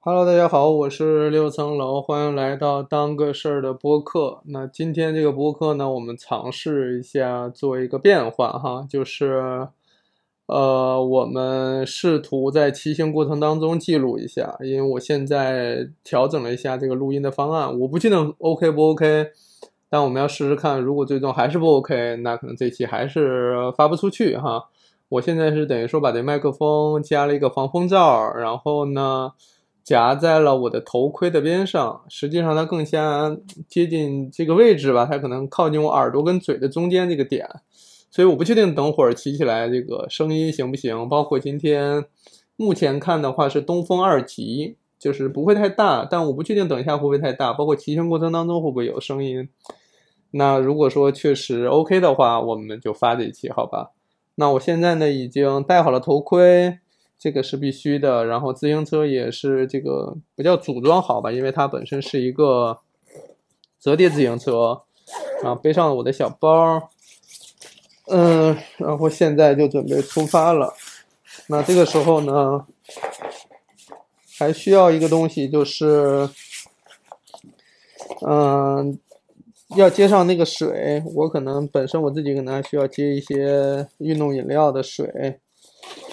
Hello，大家好，我是六层楼，欢迎来到当个事儿的播客。那今天这个播客呢，我们尝试一下做一个变化哈，就是呃，我们试图在骑行过程当中记录一下，因为我现在调整了一下这个录音的方案，我不确定 OK 不 OK，但我们要试试看，如果最终还是不 OK，那可能这期还是发不出去哈。我现在是等于说把这麦克风加了一个防风罩，然后呢。夹在了我的头盔的边上，实际上它更加接近这个位置吧，它可能靠近我耳朵跟嘴的中间这个点，所以我不确定等会儿骑起来这个声音行不行。包括今天目前看的话是东风二级，就是不会太大，但我不确定等一下会不会太大，包括骑行过程当中会不会有声音。那如果说确实 OK 的话，我们就发这一期，好吧？那我现在呢已经戴好了头盔。这个是必须的，然后自行车也是这个不叫组装好吧，因为它本身是一个折叠自行车，然后背上了我的小包，嗯，然后现在就准备出发了。那这个时候呢，还需要一个东西，就是，嗯，要接上那个水，我可能本身我自己可能还需要接一些运动饮料的水。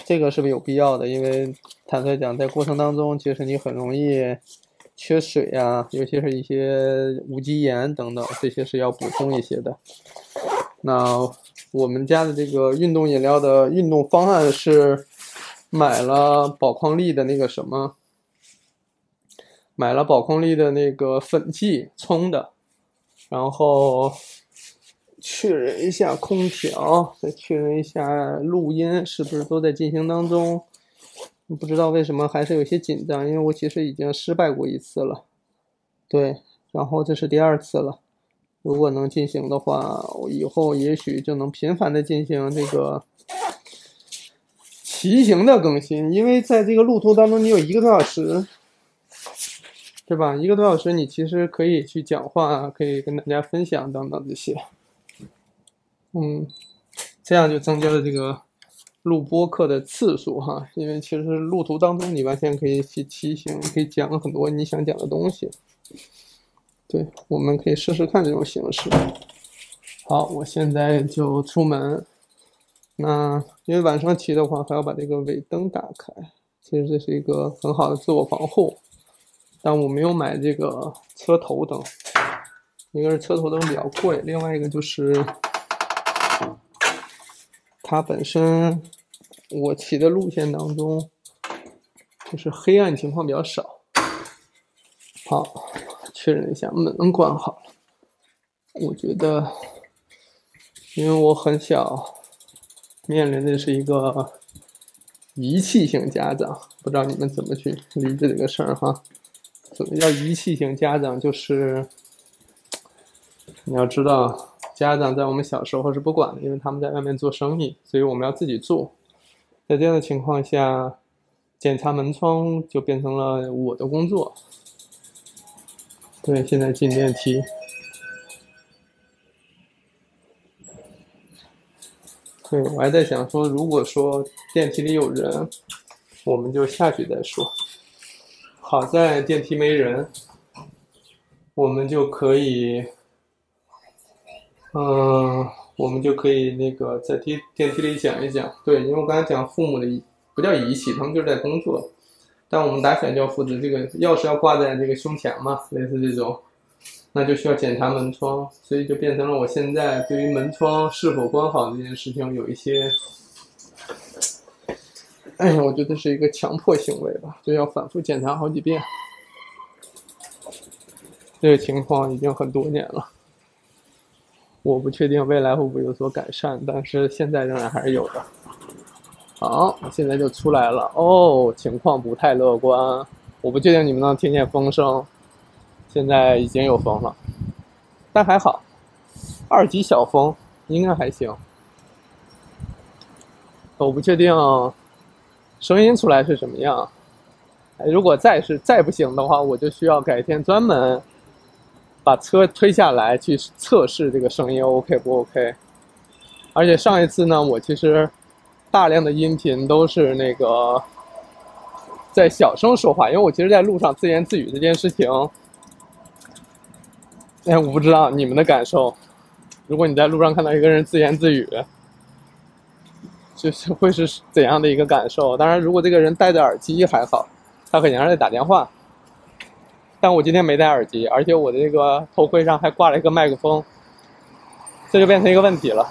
这个是不是有必要的？因为坦率讲，在过程当中，其实你很容易缺水呀，尤其是一些无机盐等等，这些是要补充一些的。那我们家的这个运动饮料的运动方案是买了宝矿力的那个什么，买了宝矿力的那个粉剂冲的，然后。确认一下空调，再确认一下录音是不是都在进行当中。不知道为什么还是有些紧张，因为我其实已经失败过一次了。对，然后这是第二次了。如果能进行的话，我以后也许就能频繁的进行这个骑行的更新，因为在这个路途当中，你有一个多小时，对吧？一个多小时，你其实可以去讲话，可以跟大家分享等等这些。嗯，这样就增加了这个录播课的次数哈，因为其实路途当中你完全可以去骑行，可以讲很多你想讲的东西。对，我们可以试试看这种形式。好，我现在就出门。那因为晚上骑的话，还要把这个尾灯打开，其实这是一个很好的自我防护。但我没有买这个车头灯，一个是车头灯比较贵，另外一个就是。它本身，我骑的路线当中，就是黑暗情况比较少。好，确认一下门关好了。我觉得，因为我很小，面临的是一个遗弃型家长，不知道你们怎么去理解这个事儿哈？怎么叫遗弃型家长？就是你要知道。家长在我们小时候是不管的，因为他们在外面做生意，所以我们要自己做。在这样的情况下，检查门窗就变成了我的工作。对，现在进电梯。对，我还在想说，如果说电梯里有人，我们就下去再说。好在电梯没人，我们就可以。嗯，我们就可以那个在电电梯里讲一讲。对，因为我刚才讲父母的不叫遗弃，他们就是在工作。但我们打小教父子，这个钥匙要挂在这个胸前嘛，类似这种，那就需要检查门窗，所以就变成了我现在对于门窗是否关好这件事情有一些，哎呀，我觉得是一个强迫行为吧，就要反复检查好几遍。这个情况已经很多年了。我不确定未来会不会有所改善，但是现在仍然还是有的。好，现在就出来了哦，情况不太乐观。我不确定你们能听见风声，现在已经有风了，但还好，二级小风应该还行。我不确定声音出来是什么样，如果再是再不行的话，我就需要改天专门。把车推下来去测试这个声音 OK 不 OK？而且上一次呢，我其实大量的音频都是那个在小声说话，因为我其实在路上自言自语这件事情，哎，我不知道你们的感受。如果你在路上看到一个人自言自语，就是会是怎样的一个感受？当然，如果这个人戴着耳机还好，他可能是在打电话。但我今天没戴耳机，而且我的这个头盔上还挂了一个麦克风，这就变成一个问题了。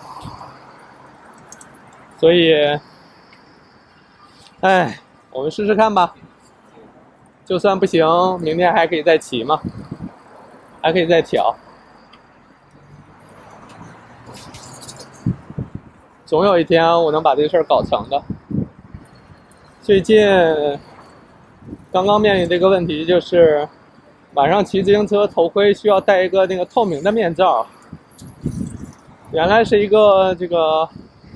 所以，哎，我们试试看吧。就算不行，明天还可以再骑嘛，还可以再调。总有一天我能把这事儿搞成的。最近刚刚面临这个问题，就是晚上骑自行车头盔需要戴一个那个透明的面罩，原来是一个这个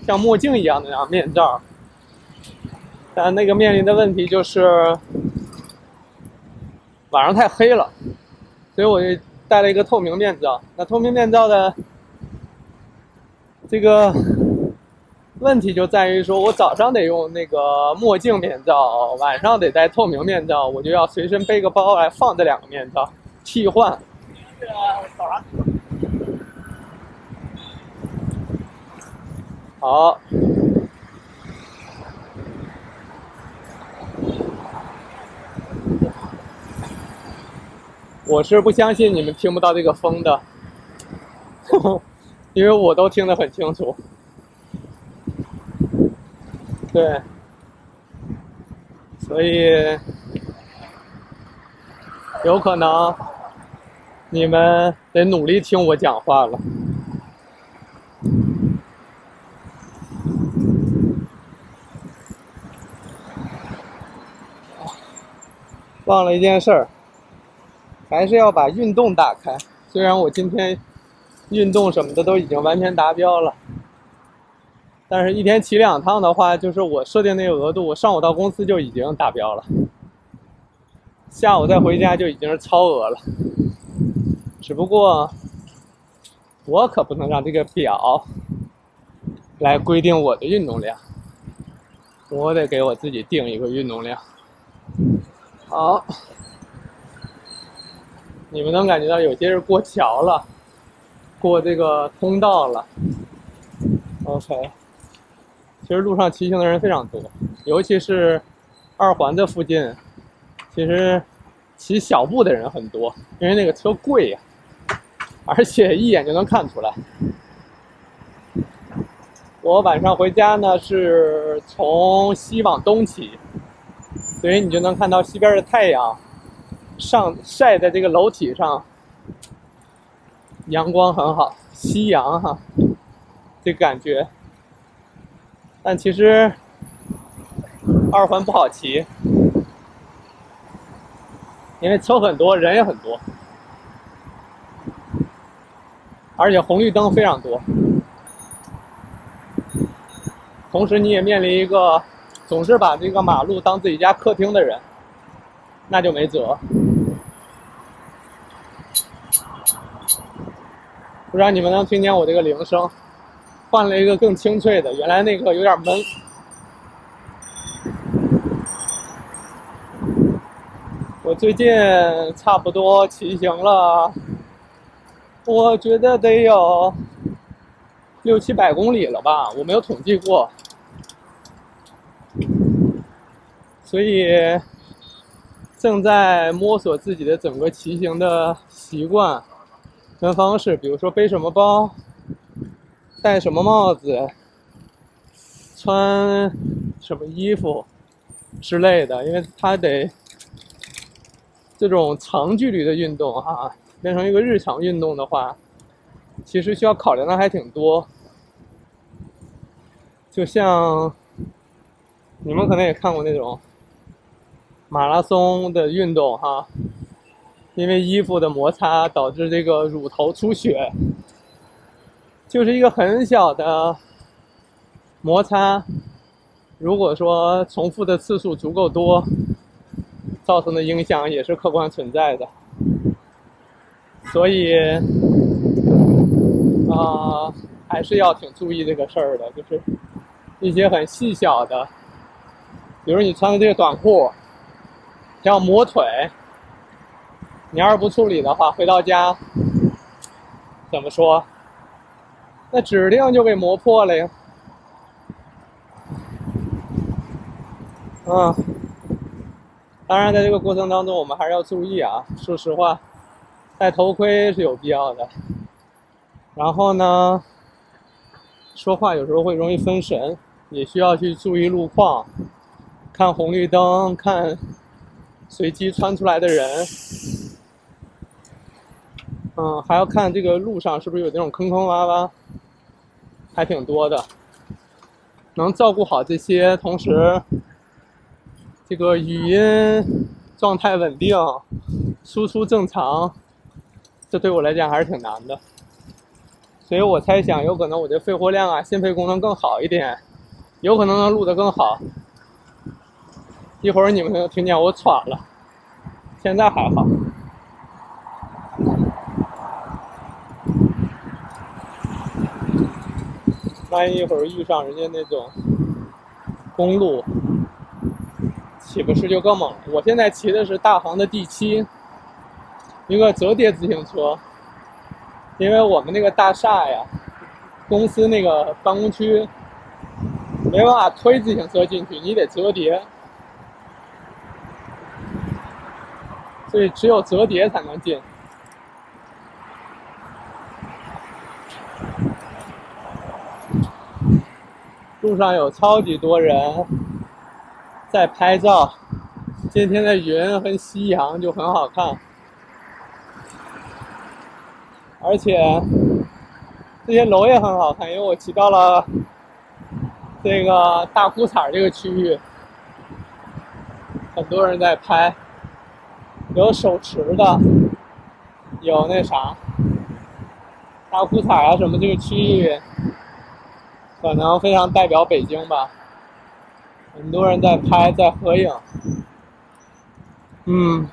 像墨镜一样的那样面罩，但那个面临的问题就是晚上太黑了，所以我就戴了一个透明面罩。那透明面罩的这个。问题就在于说，我早上得用那个墨镜面罩，晚上得戴透明面罩，我就要随身背个包来放这两个面罩，替换。好，我是不相信你们听不到这个风的，因为我都听得很清楚。对，所以有可能你们得努力听我讲话了。忘了一件事儿，还是要把运动打开。虽然我今天运动什么的都已经完全达标了。但是，一天骑两趟的话，就是我设定那个额度，我上午到公司就已经达标了，下午再回家就已经是超额了。只不过，我可不能让这个表来规定我的运动量，我得给我自己定一个运动量。好，你们能感觉到有些是过桥了，过这个通道了。OK。其实路上骑行的人非常多，尤其是二环的附近，其实骑小步的人很多，因为那个车贵呀，而且一眼就能看出来。我晚上回家呢是从西往东骑，所以你就能看到西边的太阳上晒在这个楼体上，阳光很好，夕阳哈，这感觉。但其实二环不好骑，因为车很多，人也很多，而且红绿灯非常多。同时，你也面临一个总是把这个马路当自己家客厅的人，那就没辙。不知道你们能听见我这个铃声？换了一个更清脆的，原来那个有点闷。我最近差不多骑行了，我觉得得有六七百公里了吧，我没有统计过。所以正在摸索自己的整个骑行的习惯跟方式，比如说背什么包。戴什么帽子，穿什么衣服之类的，因为它得这种长距离的运动哈，变成一个日常运动的话，其实需要考量的还挺多。就像你们可能也看过那种马拉松的运动哈，因为衣服的摩擦导致这个乳头出血。就是一个很小的摩擦，如果说重复的次数足够多，造成的影响也是客观存在的。所以，啊，还是要挺注意这个事儿的，就是一些很细小的，比如你穿的这个短裤，要磨腿。你要是不处理的话，回到家怎么说？那指定就给磨破了呀。嗯，当然，在这个过程当中，我们还是要注意啊。说实话，戴头盔是有必要的。然后呢，说话有时候会容易分神，也需要去注意路况，看红绿灯，看随机穿出来的人。嗯，还要看这个路上是不是有那种坑坑洼洼，还挺多的。能照顾好这些，同时这个语音状态稳定，输出正常，这对我来讲还是挺难的。所以我猜想，有可能我的肺活量啊、心肺功能更好一点，有可能能录得更好。一会儿你们能听见我喘了，现在还好。万一一会儿遇上人家那种公路，岂不是就更猛了？我现在骑的是大黄的 D 七，一个折叠自行车。因为我们那个大厦呀，公司那个办公区没办法推自行车进去，你得折叠，所以只有折叠才能进。路上有超级多人在拍照，今天的云和夕阳就很好看。而且这些楼也很好看，因为我骑到了这个大裤衩这个区域，很多人在拍，有手持的，有那啥大裤衩啊什么这个区域，可能非常代表北京吧，很多人在拍在合影，嗯，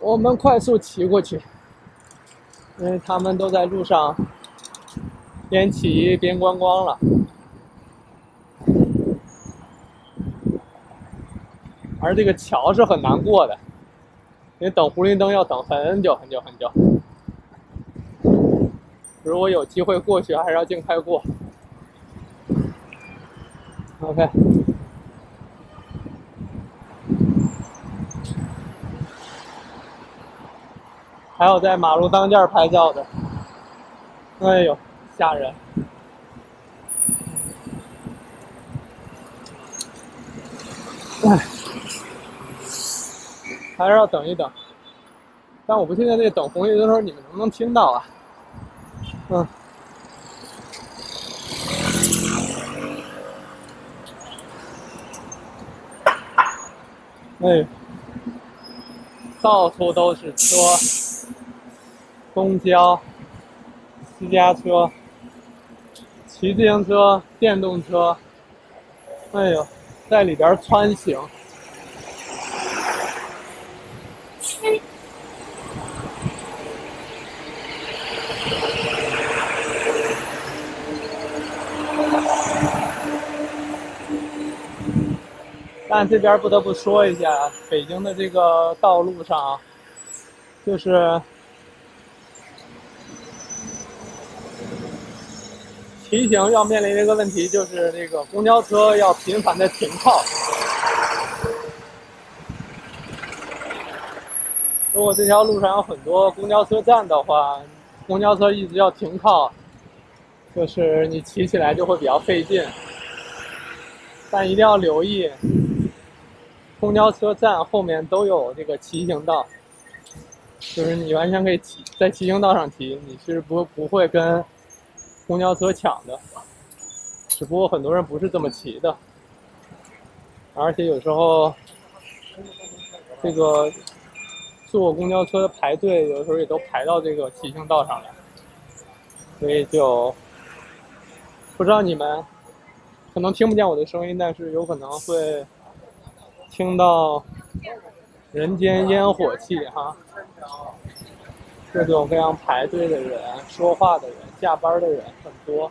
我们快速骑过去。因为他们都在路上边骑边观光了，而这个桥是很难过的，因为等红绿灯要等很久很久很久。如果有机会过去，还是要尽快过。OK。还有在马路当间拍照的，哎呦，吓人！哎，还是要等一等。但我不确定那等红绿灯的时候你们能不能听到啊？嗯。哎，到处都是车。公交、私家车、骑自行车、电动车，哎呦，在里边穿行。但这边不得不说一下，北京的这个道路上，就是。骑行要面临的一个问题，就是那个公交车要频繁的停靠。如果这条路上有很多公交车站的话，公交车一直要停靠，就是你骑起来就会比较费劲。但一定要留意，公交车站后面都有这个骑行道，就是你完全可以骑在骑行道上骑，你是不不会跟。公交车抢的，只不过很多人不是这么骑的，而且有时候这个坐公交车排队，有的时候也都排到这个骑行道上来，所以就不知道你们可能听不见我的声音，但是有可能会听到人间烟火气哈。各种各样排队的人、说话的人、下班的人很多。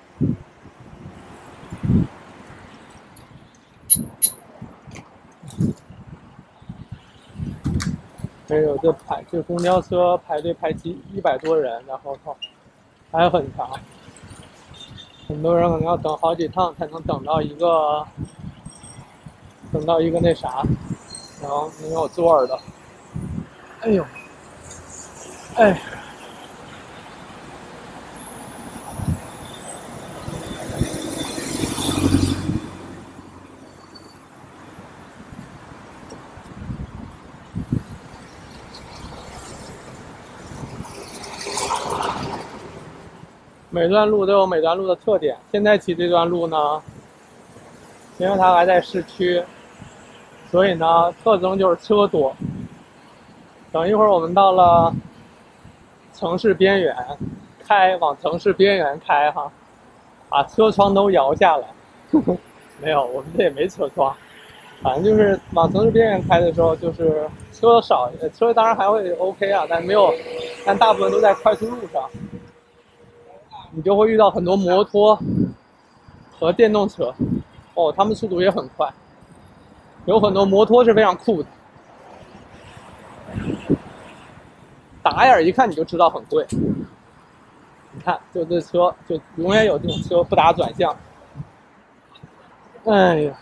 没有这排这公交车排队排几一百多人，然后靠还很长，很多人可能要等好几趟才能等到一个等到一个那啥，然后能有座儿的。哎呦，哎。每段路都有每段路的特点。现在骑这段路呢，因为它还在市区，所以呢，特征就是车多。等一会儿我们到了城市边缘，开往城市边缘开哈，把车窗都摇下来。没有，我们这也没车窗，反正就是往城市边缘开的时候，就是车少，车当然还会 OK 啊，但没有，但大部分都在快速路上。你就会遇到很多摩托和电动车，哦，他们速度也很快，有很多摩托是非常酷的，打眼一看你就知道很贵。你看，就这车，就永远有这种车不打转向。哎呀，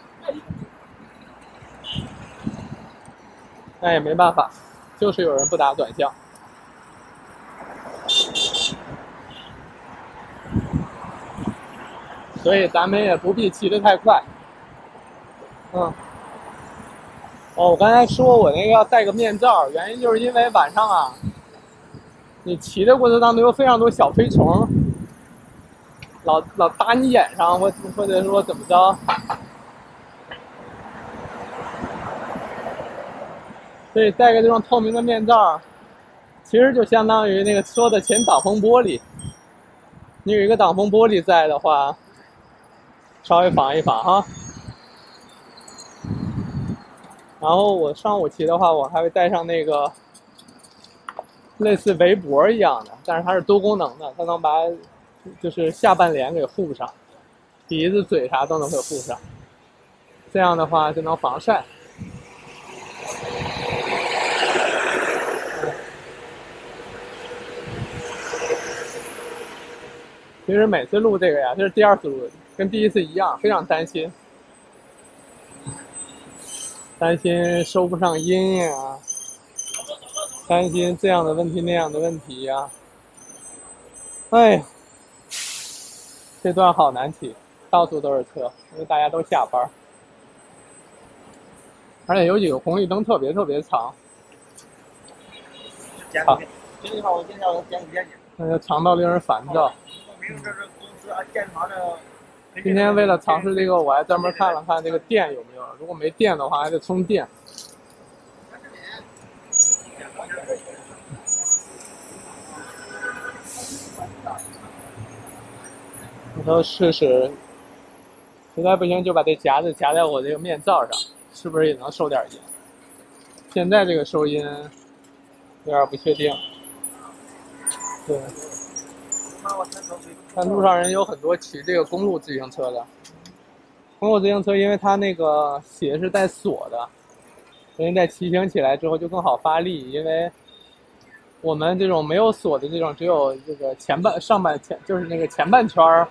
那也没办法，就是有人不打转向。所以咱们也不必骑得太快，嗯，哦，我刚才说我那个要戴个面罩，原因就是因为晚上啊，你骑的过程当中有非常多小飞虫，老老打你眼上，或或者说怎么着，所以戴个这种透明的面罩，其实就相当于那个车的前挡风玻璃，你有一个挡风玻璃在的话。稍微防一防哈，然后我上午骑的话，我还会带上那个类似围脖一样的，但是它是多功能的，它能把就是下半脸给护上，鼻子、嘴啥都能给护上，这样的话就能防晒。其实每次录这个呀，这是第二次录。跟第一次一样，非常担心，担心收不上音呀，担心这样的问题那样的问题呀。哎呀，这段好难骑，到处都是车，因为大家都下班，而且有几个红绿灯特别特别长。好，那就长到令人烦躁。今天为了尝试这个，我还专门看了看这个店有没有。如果没电的话，还得充电。我说试试，实在不行就把这夹子夹在我这个面罩上，是不是也能收点音？现在这个收音有点不确定。对。但路上人有很多骑这个公路自行车的，公路自行车因为它那个鞋是带锁的，所以在骑行起来之后就更好发力。因为我们这种没有锁的这种，只有这个前半、上半前就是那个前半圈儿，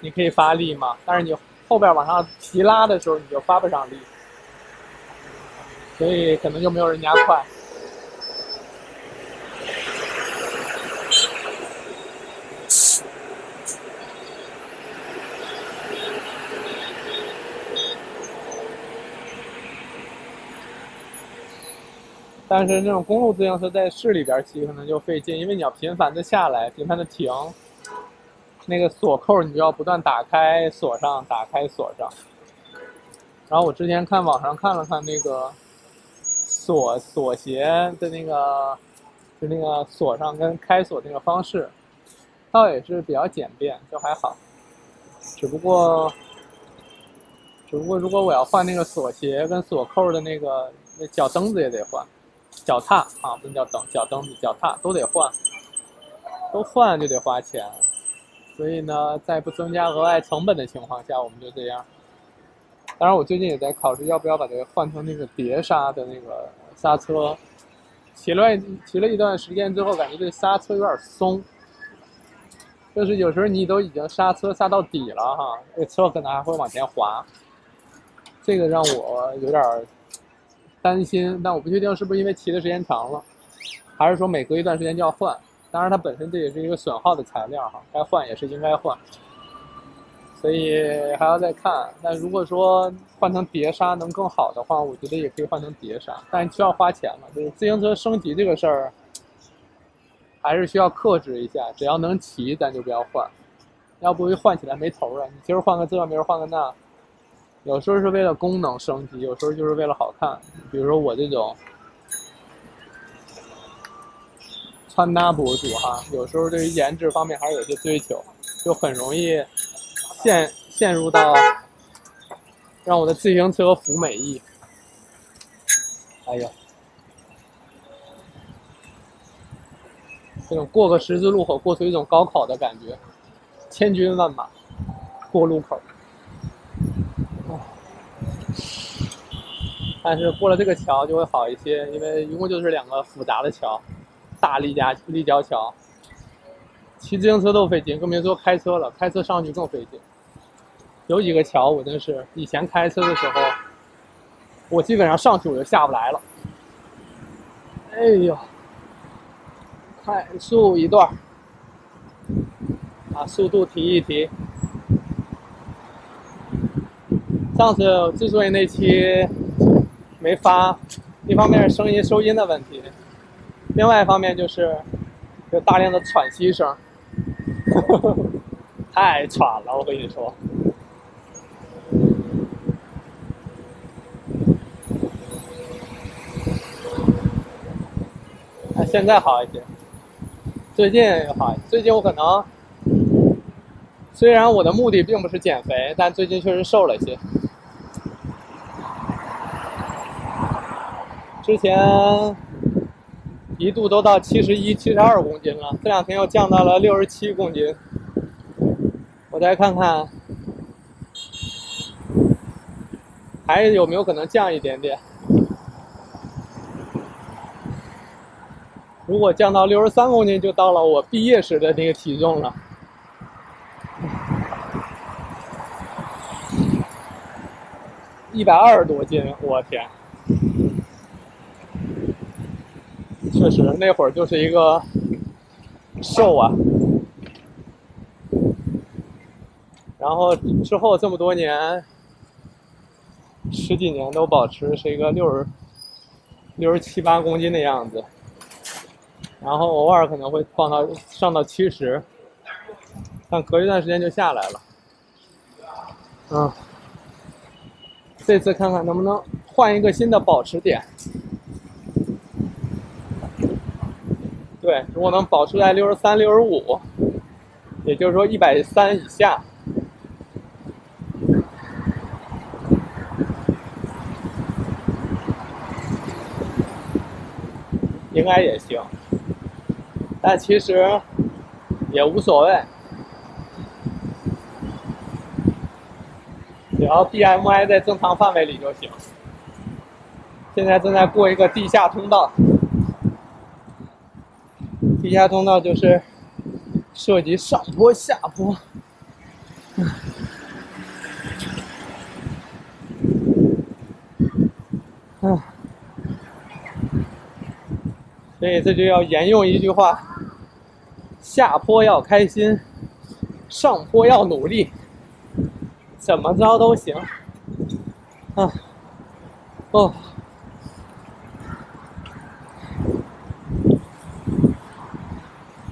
你可以发力嘛。但是你后边往上提拉的时候，你就发不上力，所以可能就没有人家快。但是那种公路自行车在市里边骑可能就费劲，因为你要频繁的下来，频繁的停，那个锁扣你就要不断打开锁上，打开锁上。然后我之前看网上看了看那个锁锁鞋的那个，就那个锁上跟开锁那个方式，倒也是比较简便，就还好。只不过，只不过如果我要换那个锁鞋跟锁扣的那个那脚蹬子也得换。脚踏啊，不能叫蹬，脚蹬子、脚踏都得换，都换就得花钱，所以呢，在不增加额外成本的情况下，我们就这样。当然，我最近也在考虑要不要把这个换成那个碟刹的那个刹车，骑了骑了一段时间之后，感觉这刹车有点松，就是有时候你都已经刹车刹到底了哈，这车可能还会往前滑，这个让我有点担心，但我不确定是不是因为骑的时间长了，还是说每隔一段时间就要换。当然，它本身这也是一个损耗的材料哈，该换也是应该换，所以还要再看。但如果说换成碟刹能更好的话，我觉得也可以换成碟刹，但需要花钱嘛。就是自行车升级这个事儿，还是需要克制一下。只要能骑，咱就不要换，要不换起来没头了。你今儿换个这，明儿换个那，有时候是为了功能升级，有时候就是为了好看。比如说我这种。穿搭博主哈，有时候对于颜值方面还是有些追求，就很容易陷陷入到让我的自行车服美役。哎呀，这种过个十字路口，过出一种高考的感觉，千军万马过路口。但是过了这个桥就会好一些，因为一共就是两个复杂的桥。大立交立交桥，骑自行车都费劲，更别说开车了。开车上去更费劲。有几个桥，我真是以前开车的时候，我基本上上去我就下不来了。哎呦，快速一段，把速度提一提。上次之所以那期没发，一方面是声音收音的问题。另外一方面就是有大量的喘息声，太喘了，我跟你说。现在好一些，最近好，最近我可能虽然我的目的并不是减肥，但最近确实瘦了一些。之前。一度都到七十一、七十二公斤了，这两天又降到了六十七公斤。我再看看，还有没有可能降一点点？如果降到六十三公斤，就到了我毕业时的那个体重了。一百二十多斤，我天！确实，那会儿就是一个瘦啊，然后之后这么多年，十几年都保持是一个六十六十七八公斤的样子，然后偶尔可能会放到上到七十，但隔一段时间就下来了。嗯，这次看看能不能换一个新的保持点。对，如果能保持在六十三、六十五，也就是说一百三以下，应该也行。但其实也无所谓，只要 BMI 在正常范围里就行。现在正在过一个地下通道。地下通道就是涉及上坡下坡，嗯，所以这就要沿用一句话：下坡要开心，上坡要努力，怎么着都行。啊，哦。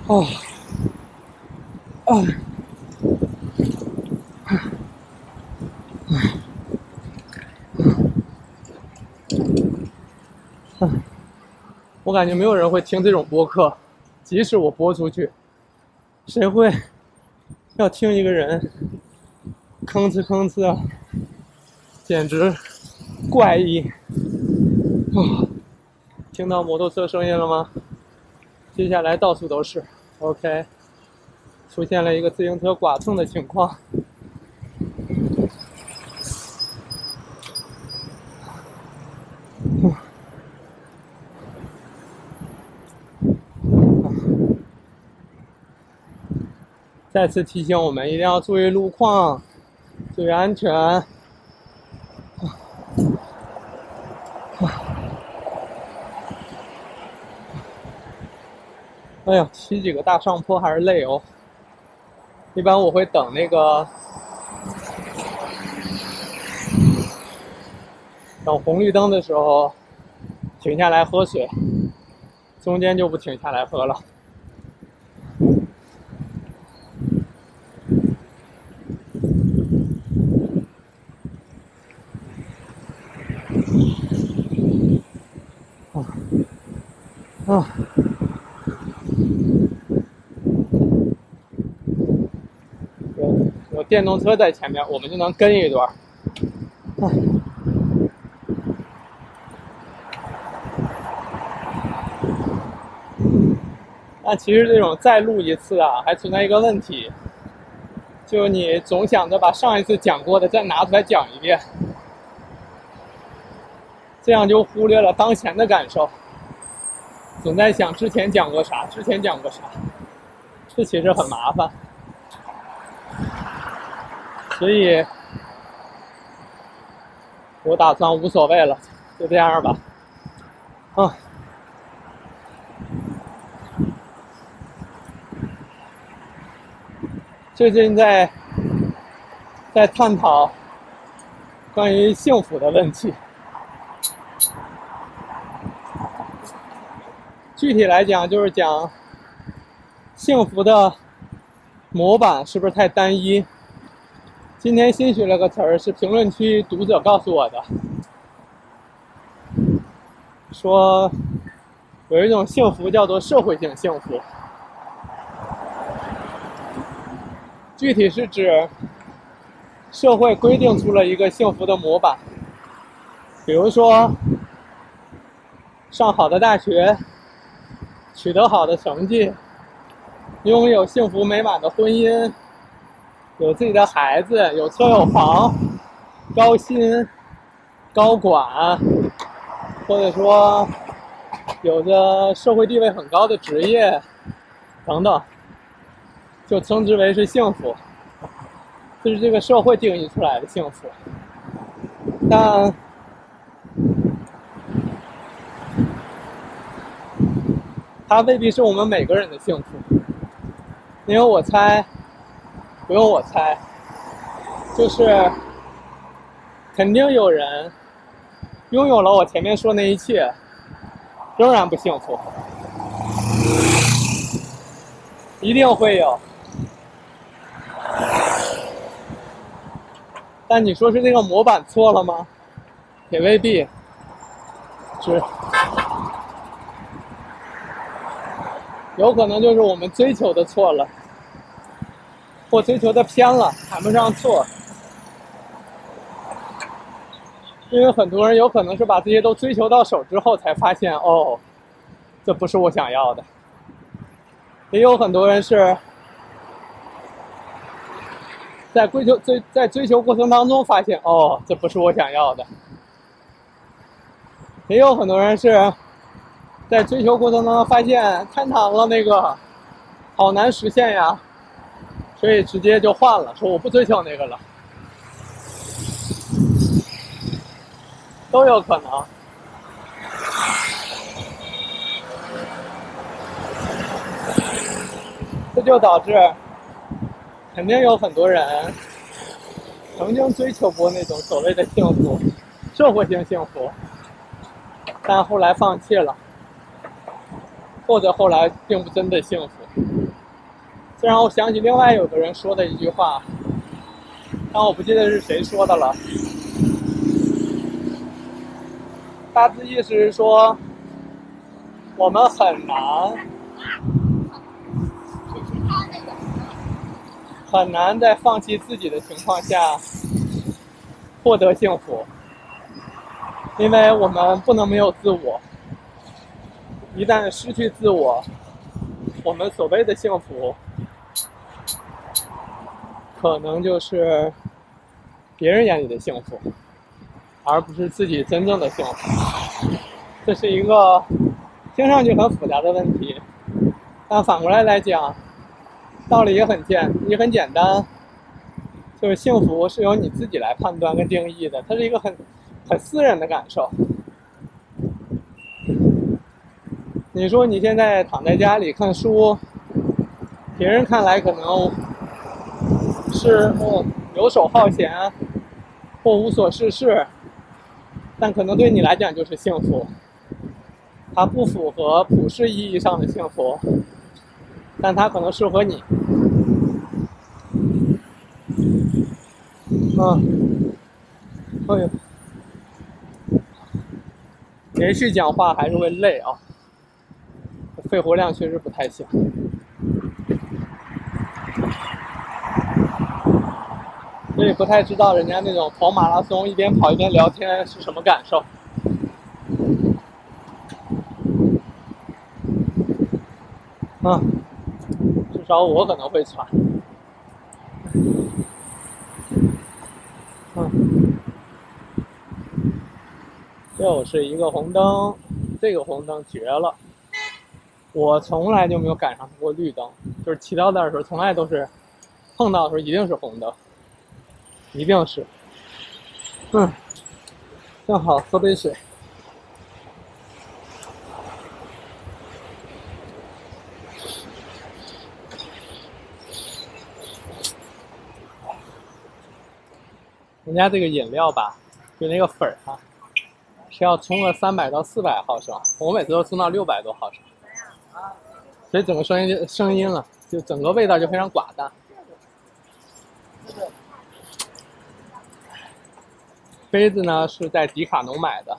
哦，啊，我感觉没有人会听这种播客，即使我播出去，谁会要听一个人吭哧吭哧啊？简直怪异！啊，听到摩托车声音了吗？接下来到处都是。Ok 出现了一个自行车剐蹭的情况。再次提醒我们一定要注意路况注意安全。哎呀，骑几个大上坡还是累哦。一般我会等那个，等红绿灯的时候停下来喝水，中间就不停下来喝了。啊啊！有有电动车在前面，我们就能跟一段儿。啊但其实这种再录一次啊，还存在一个问题，就你总想着把上一次讲过的再拿出来讲一遍，这样就忽略了当前的感受。总在想之前讲过啥，之前讲过啥，这其实很麻烦。所以，我打算无所谓了，就这样吧。啊。最近在在探讨关于幸福的问题。具体来讲，就是讲幸福的模板是不是太单一？今天新学了个词儿，是评论区读者告诉我的，说有一种幸福叫做社会性幸福。具体是指社会规定出了一个幸福的模板，比如说上好的大学，取得好的成绩，拥有幸福美满的婚姻，有自己的孩子，有车有房，高薪、高管，或者说有着社会地位很高的职业等等。就称之为是幸福，这是这个社会定义出来的幸福，但它未必是我们每个人的幸福，因为我猜，不用我猜，就是肯定有人拥有了我前面说那一切，仍然不幸福，一定会有。但你说是那个模板错了吗？也未必，是有可能就是我们追求的错了，我追求的偏了，谈不上错。因为很多人有可能是把这些都追求到手之后，才发现哦，这不是我想要的。也有很多人是。在追求追在追求过程当中，发现哦，这不是我想要的。也有很多人是在追求过程当中发现天堂了那个好难实现呀，所以直接就换了，说我不追求那个了，都有可能。这就导致。肯定有很多人曾经追求过那种所谓的幸福，社会性幸福，但后来放弃了，或者后来并不真的幸福。这让我想起另外有个人说的一句话，但我不记得是谁说的了。大致意思是说，我们很难。很难在放弃自己的情况下获得幸福，因为我们不能没有自我。一旦失去自我，我们所谓的幸福，可能就是别人眼里的幸福，而不是自己真正的幸福。这是一个听上去很复杂的问题，但反过来来讲。道理也很简，也很简单，就是幸福是由你自己来判断跟定义的，它是一个很很私人的感受。你说你现在躺在家里看书，别人看来可能是游手好闲或无所事事，但可能对你来讲就是幸福。它不符合普世意义上的幸福，但它可能适合你。嗯，哎呦，连续讲话还是会累啊。肺活量确实不太行，所以不太知道人家那种跑马拉松一边跑一边聊天是什么感受。啊，至少我可能会喘。嗯，又是一个红灯，这个红灯绝了。我从来就没有赶上过绿灯，就是骑到那儿的时候，从来都是碰到的时候一定是红灯，一定要是。嗯，正好喝杯水。人家这个饮料吧，就那个粉儿哈，是要冲个三百到四百毫升，我每次都冲到六百多毫升。所以整个声音就声音了，就整个味道就非常寡淡。杯子呢是在迪卡侬买的，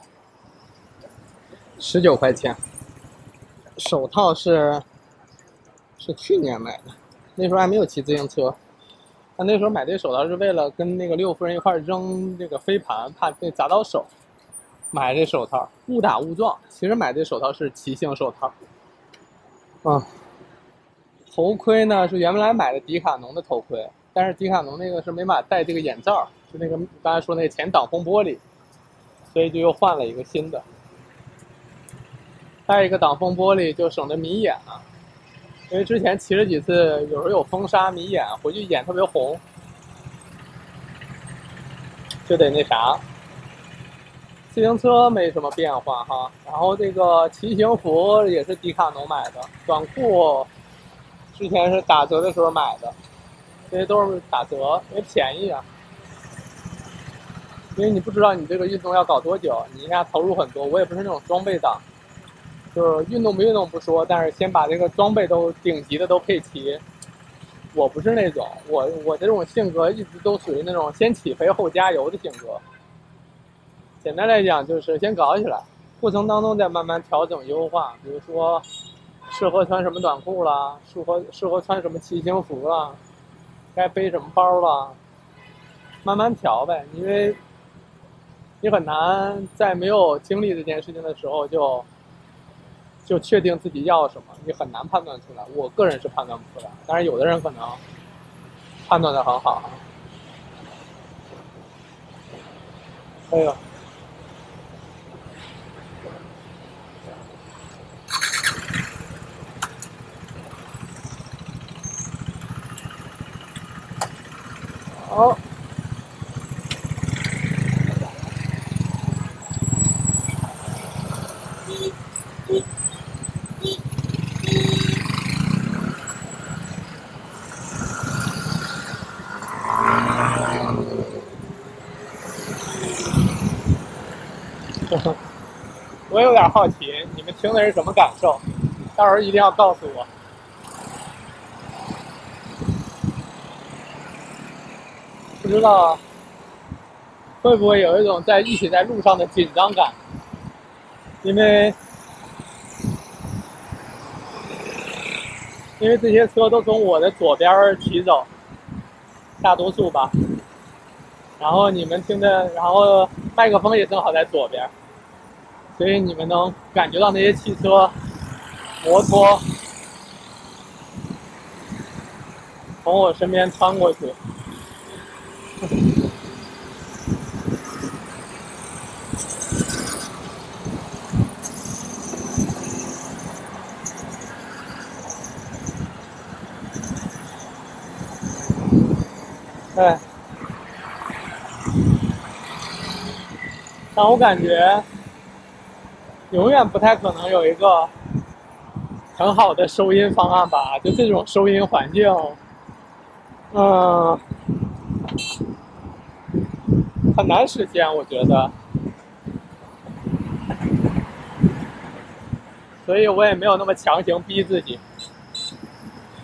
十九块钱。手套是是去年买的，那时候还没有骑自行车。他那时候买这手套是为了跟那个六夫人一块扔这个飞盘，怕被砸到手，买这手套，误打误撞。其实买这手套是骑行手套。啊，头盔呢是原来买的迪卡侬的头盔，但是迪卡侬那个是没买戴这个眼罩，就那个刚才说那个前挡风玻璃，所以就又换了一个新的。带一个挡风玻璃就省得迷眼了，因为之前骑了几次，有时候有风沙迷眼，回去眼特别红，就得那啥。自行车没什么变化哈，然后这个骑行服也是迪卡侬买的，短裤之前是打折的时候买的，这些都是打折，因为便宜啊。因为你不知道你这个运动要搞多久，你应该投入很多。我也不是那种装备党，就是运动不运动不说，但是先把这个装备都顶级的都配齐。我不是那种，我我这种性格一直都属于那种先起飞后加油的性格。简单来讲，就是先搞起来，过程当中再慢慢调整优化。比如说，适合穿什么短裤啦，适合适合穿什么骑行服啦，该背什么包啦，慢慢调呗。因为你很难在没有经历这件事情的时候就就确定自己要什么，你很难判断出来。我个人是判断不出来，但是有的人可能判断的很好。哎呦！好。好奇，你们听的是什么感受？到时候一定要告诉我。不知道会不会有一种在一起在路上的紧张感，因为因为这些车都从我的左边骑走，大多数吧。然后你们听的，然后麦克风也正好在左边，所以你们能感觉到那些汽车、摩托从我身边穿过去。对，但我感觉永远不太可能有一个很好的收音方案吧？就这种收音环境，嗯，很难实现，我觉得。所以我也没有那么强行逼自己。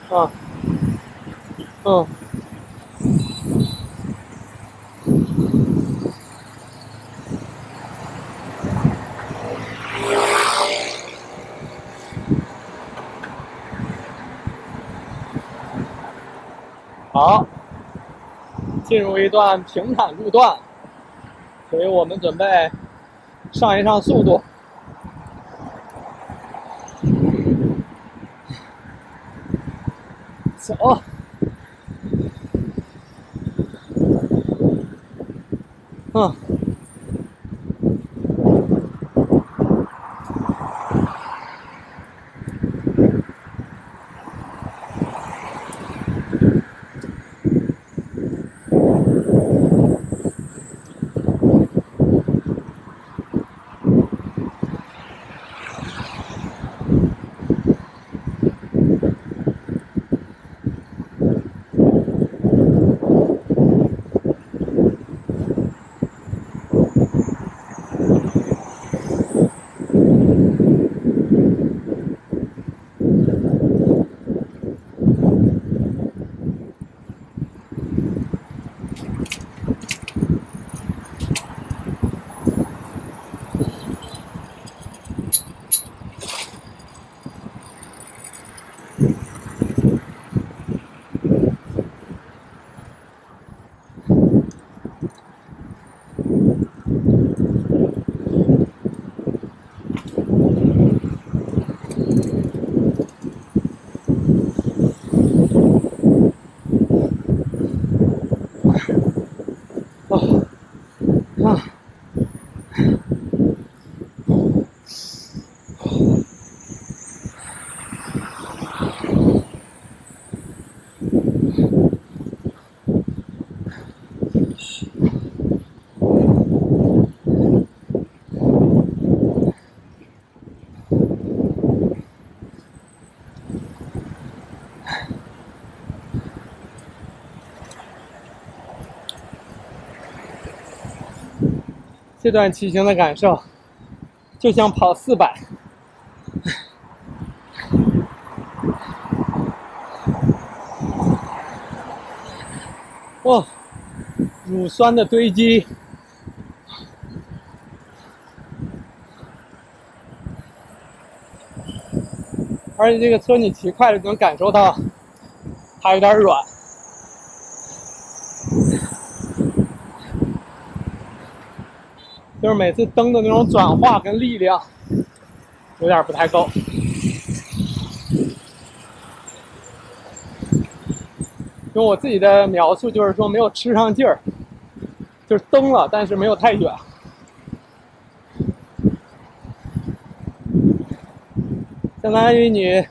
嗯，嗯。好，进入一段平坦路段，所以我们准备上一上速度。走。嗯。这段骑行的感受，就像跑四百，哇，乳酸的堆积，而且这个车你骑快了，能感受到它有点软。就是每次蹬的那种转化跟力量，有点不太够。用我自己的描述就是说，没有吃上劲儿，就是蹬了，但是没有太远。相当于你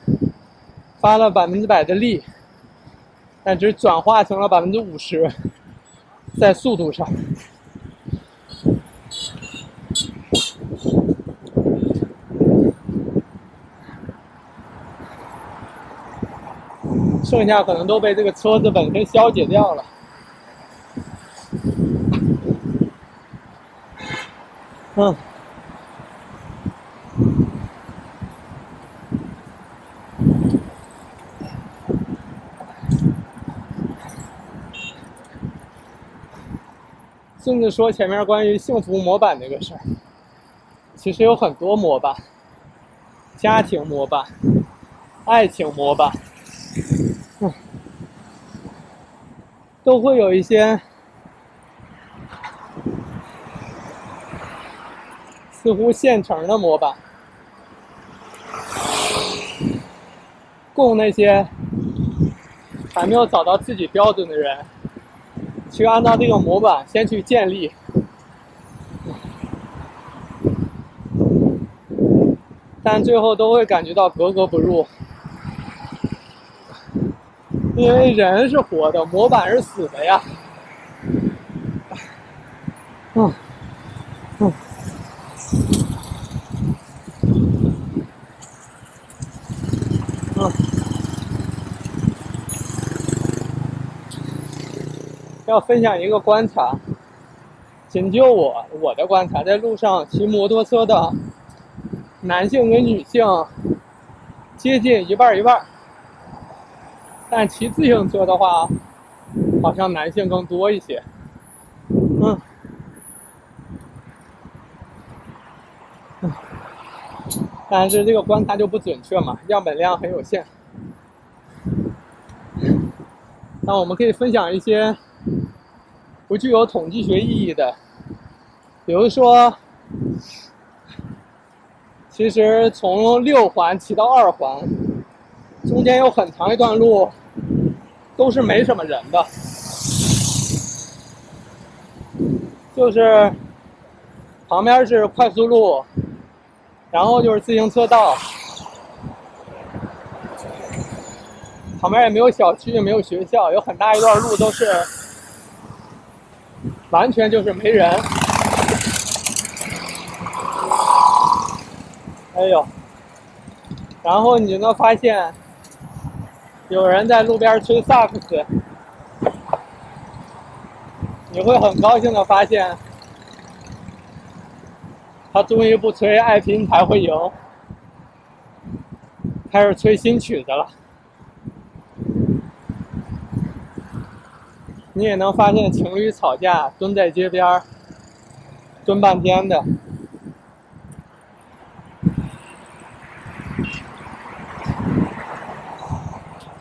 发了百分之百的力，但只转化成了百分之五十，在速度上。剩下可能都被这个车子本身消解掉了。嗯，甚至说前面关于幸福模板这个事儿，其实有很多模板，家庭模板，爱情模板。嗯，都会有一些似乎现成的模板，供那些还没有找到自己标准的人，去按照这个模板先去建立，但最后都会感觉到格格不入。因为人是活的，模板是死的呀。嗯，嗯，嗯。要分享一个观察，仅就我我的观察，在路上骑摩托车的男性跟女性接近一半一半，但骑自行车的话，好像男性更多一些。嗯，但是这个观察就不准确嘛，样本量很有限。那我们可以分享一些。不具有统计学意义的，比如说，其实从六环骑到二环，中间有很长一段路都是没什么人的，就是旁边是快速路，然后就是自行车道，旁边也没有小区，也没有学校，有很大一段路都是。完全就是没人，哎呦，然后你就能发现有人在路边吹萨克斯，你会很高兴的发现，他终于不吹《爱拼才会赢》，开始吹新曲子了。你也能发现情侣吵架蹲在街边，蹲半天的。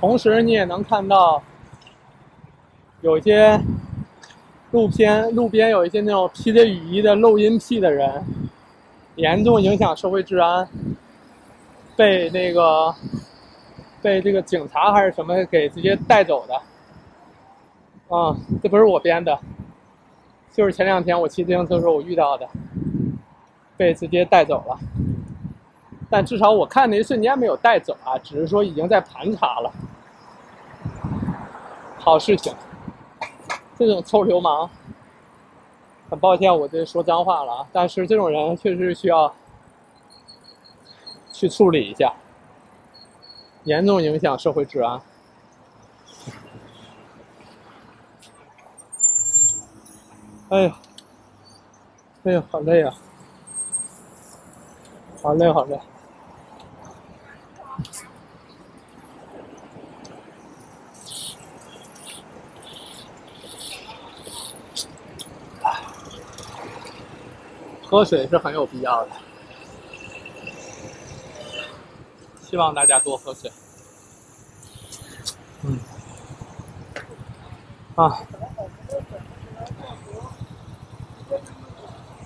同时，你也能看到有些路边路边有一些那种披着雨衣的漏音癖的人，严重影响社会治安，被那个被这个警察还是什么给直接带走的。啊，这不是我编的，就是前两天我骑自行车时候我遇到的，被直接带走了。但至少我看那一瞬间没有带走啊，只是说已经在盘查了。好事情，这种臭流氓，很抱歉我这说脏话了啊，但是这种人确实需要去处理一下，严重影响社会治安。哎呀，哎呀，好累啊！好累，好累。喝水是很有必要的，希望大家多喝水。嗯，啊。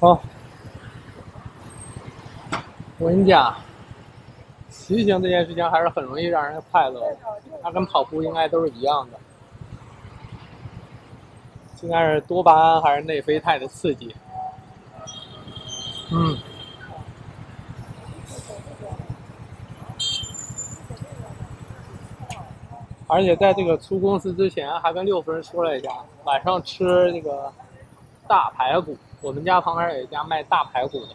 好，我跟你讲，骑行这件事情还是很容易让人快乐的，它跟跑步应该都是一样的，应该是多巴胺还是内啡肽的刺激。嗯，而且在这个出公司之前，还跟六夫人说了一下，晚上吃这个大排骨。我们家旁边有一家卖大排骨的，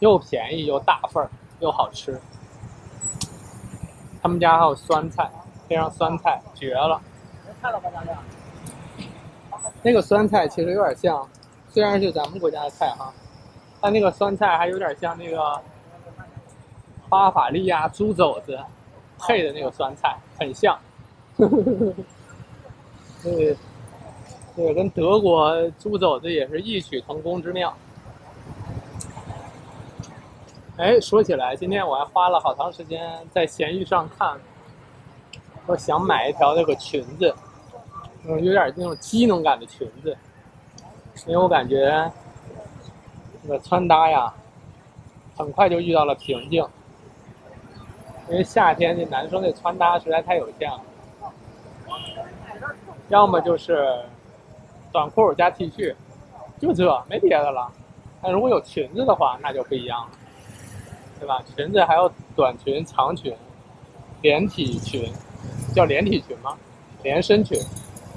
又便宜又大份儿又好吃。他们家还有酸菜，配上酸菜绝了。那个酸菜其实有点像，虽然是咱们国家的菜哈，但那个酸菜还有点像那个巴伐利亚猪肘子配的那个酸菜，很像。对。对，跟德国猪肘子也是异曲同工之妙。哎，说起来，今天我还花了好长时间在闲鱼上看，我想买一条那个裙子，嗯，有点那种机能感的裙子，因为我感觉那个穿搭呀，很快就遇到了瓶颈，因为夏天这男生的穿搭实在太有限了，要么就是。短裤加 T 恤，就这没别的了。但如果有裙子的话，那就不一样了，对吧？裙子还有短裙、长裙、连体裙，叫连体裙吗？连身裙，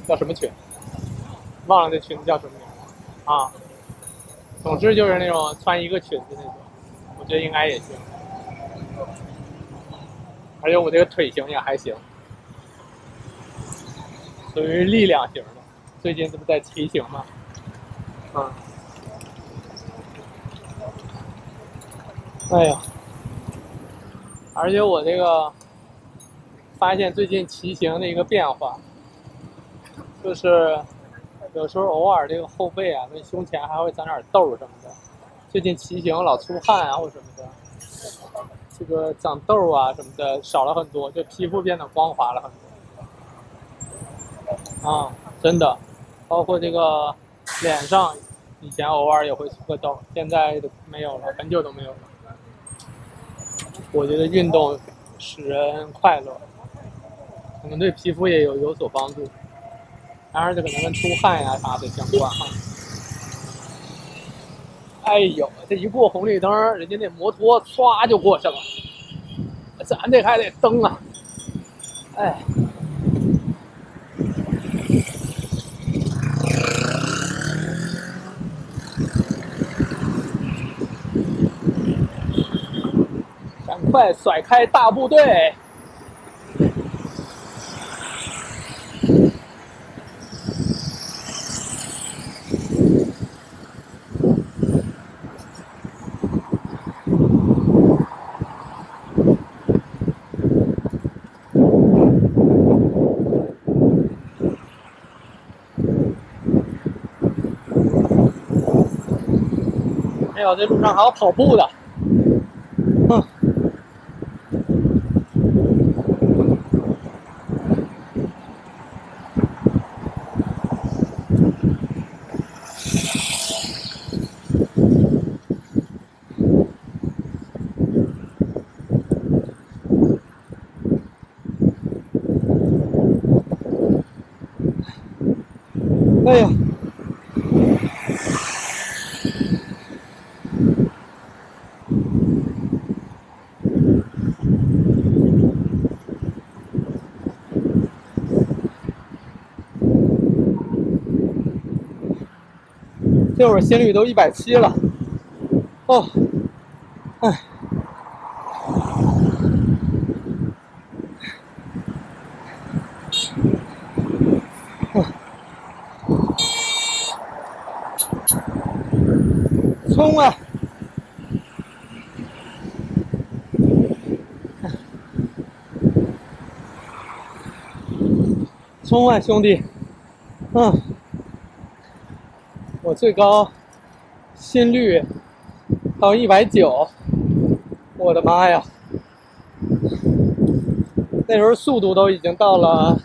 叫什么裙？忘了那裙子叫什么名了啊？总之就是那种穿一个裙子那种，我觉得应该也行。而且我这个腿型也还行，属于力量型的。最近这不在骑行吗？嗯。哎呀，而且我这个发现最近骑行的一个变化，就是有时候偶尔这个后背啊跟胸前还会长点痘什么的。最近骑行老出汗啊或什么的。这个长痘啊什么的少了很多，就皮肤变得光滑了很多。啊，真的，包括这个脸上，以前偶尔也会出个痘，现在都没有了，很久都没有了。我觉得运动使人快乐，可能对皮肤也有有所帮助，当然这可能跟出汗呀啥的相关哈。哎呦，这一过红绿灯，人家那摩托唰就过去了，咱这还得蹬啊！哎，快甩开大部队！哎呦这路上还有跑步的，哼！哎呀！这会儿心率都一百七了，哦，哎，冲啊！冲啊，兄弟！嗯。最高心率到一百九，我的妈呀！那时候速度都已经到了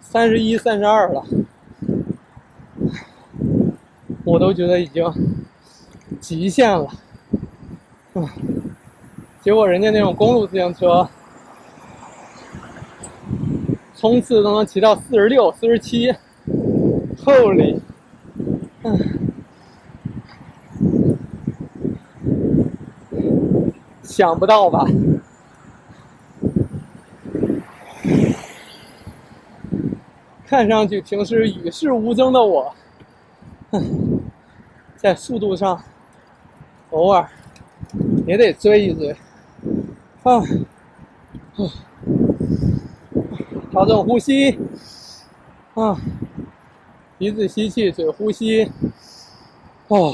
三十一、三十二了，我都觉得已经极限了。嗯，结果人家那种公路自行车冲刺都能骑到四十六、四十七，Holy！嗯，想不到吧？看上去平时与世无争的我，在速度上偶尔也得追一追。啊，调整呼吸。啊。鼻子吸气，嘴呼吸。哦，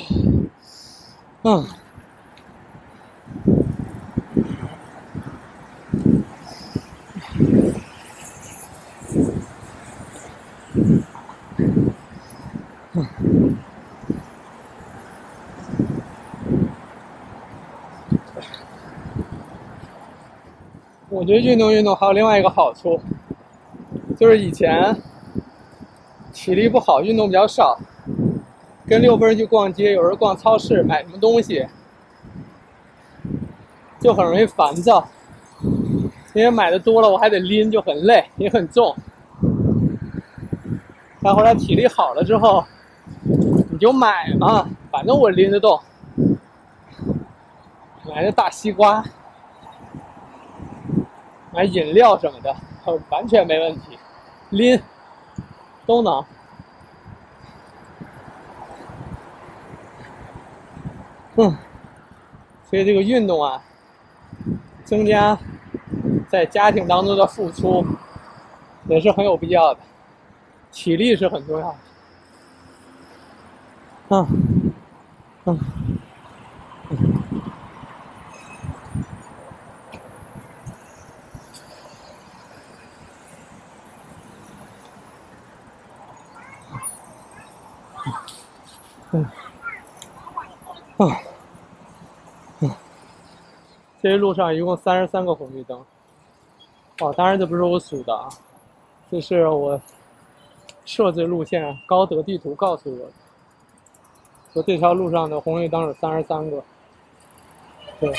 嗯，我觉得运动运动还有另外一个好处，就是以前。体力不好，运动比较少，跟六分去逛街，有时候逛超市买什么东西，就很容易烦躁。因为买的多了，我还得拎，就很累，也很重。但后来体力好了之后，你就买嘛，反正我拎得动。买个大西瓜，买饮料什么的，完全没问题，拎都能。嗯，所以这个运动啊，增加在家庭当中的付出，也是很有必要的。体力是很重要的。嗯，嗯。嗯，啊，嗯，这一路上一共三十三个红绿灯。哦，当然这不是我数的啊，这是我设置路线高德地图告诉我的，说这条路上的红绿灯有三十三个。对，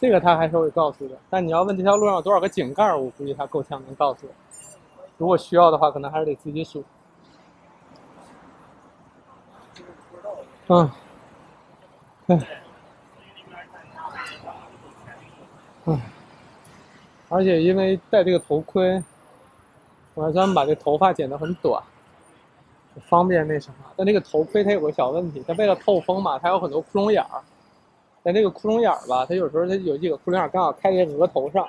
这个他还是会告诉的。但你要问这条路上有多少个井盖，我估计他够呛能告诉我。如果需要的话，可能还是得自己数。嗯，哎，而且因为戴这个头盔，我还专门把这头发剪得很短，方便那什么。但那个头盔它有个小问题，它为了透风嘛，它有很多窟窿眼儿。但那个窟窿眼儿吧，它有时候它有几个窟窿眼儿刚好开在额头上，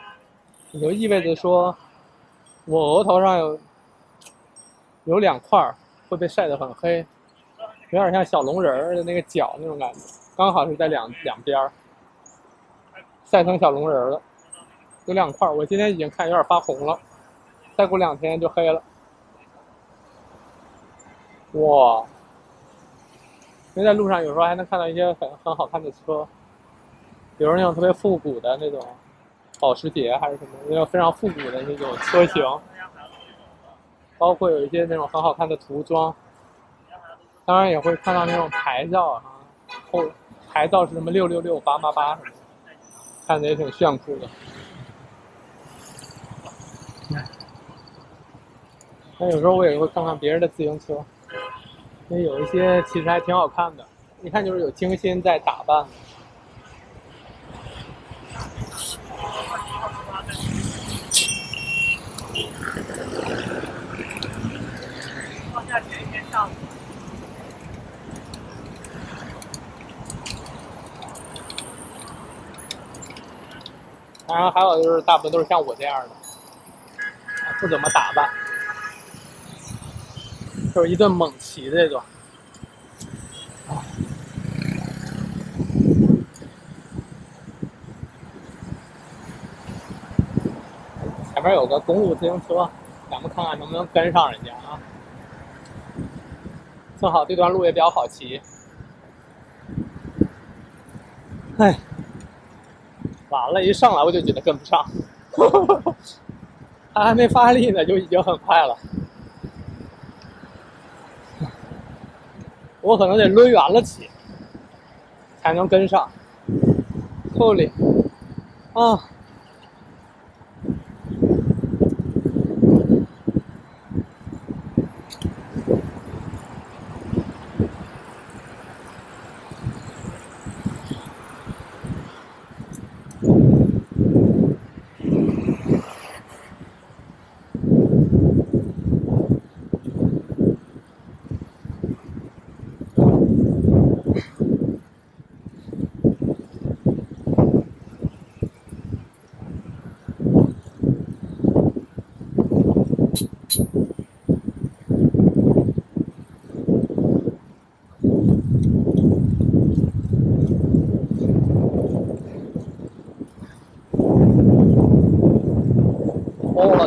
也就意味着说，我额头上有有两块儿会被晒得很黑。有点像小龙人的那个脚那种感觉，刚好是在两两边儿晒成小龙人了，有两块。我今天已经看有点发红了，再过两天就黑了。哇！因为在路上有时候还能看到一些很很好看的车，比如那种特别复古的那种保时捷还是什么，那种非常复古的那种车型，包括有一些那种很好看的涂装。当然也会看到那种牌照啊，后牌照是什么六六六八八八什么，看着也挺炫酷的。那有时候我也会看看别人的自行车，那有一些其实还挺好看的，一看就是有精心在打扮。往下减一减上。当然，还有就是大部分都是像我这样的，不怎么打扮，就是一顿猛骑这种。前面有个公路自行车，咱们看看能不能跟上人家啊？正好这段路也比较好骑。哎。完了，一上来我就觉得跟不上，他还没发力呢，就已经很快了。我可能得抡圆了起，才能跟上。后里，啊。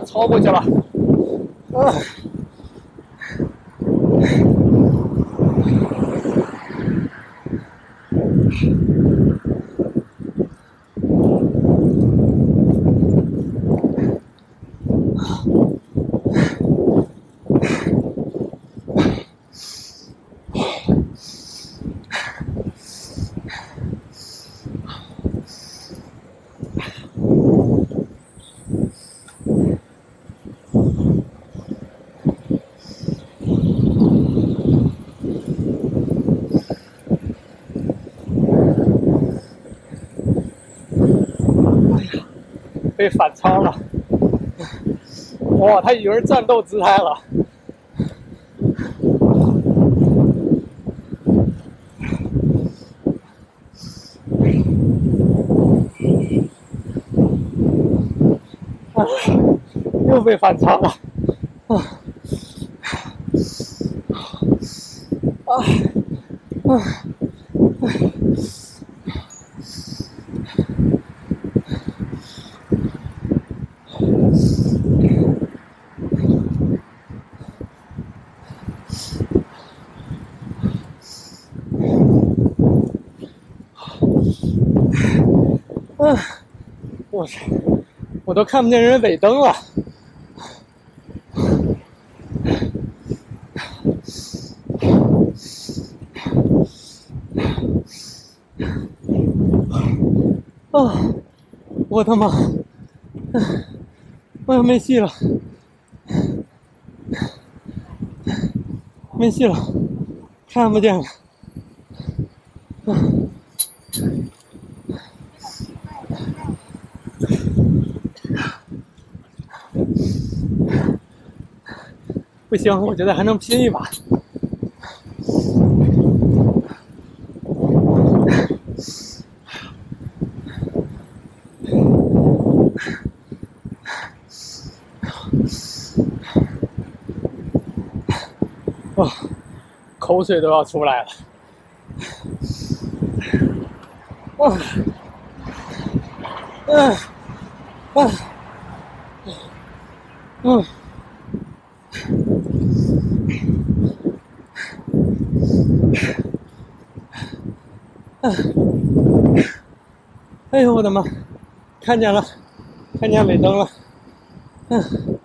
超过去了，啊！被反超了。哇，他已经是战斗姿态了。又被反超了，啊，啊，啊！我都看不见人尾灯了。啊！我的妈！我要没戏了，没戏了，看不见了。啊！不行，我觉得还能拼一把。哇，口水都要出来了。哇，嗯，啊，嗯。哎呦我的妈！看见了，看见尾灯了。嗯，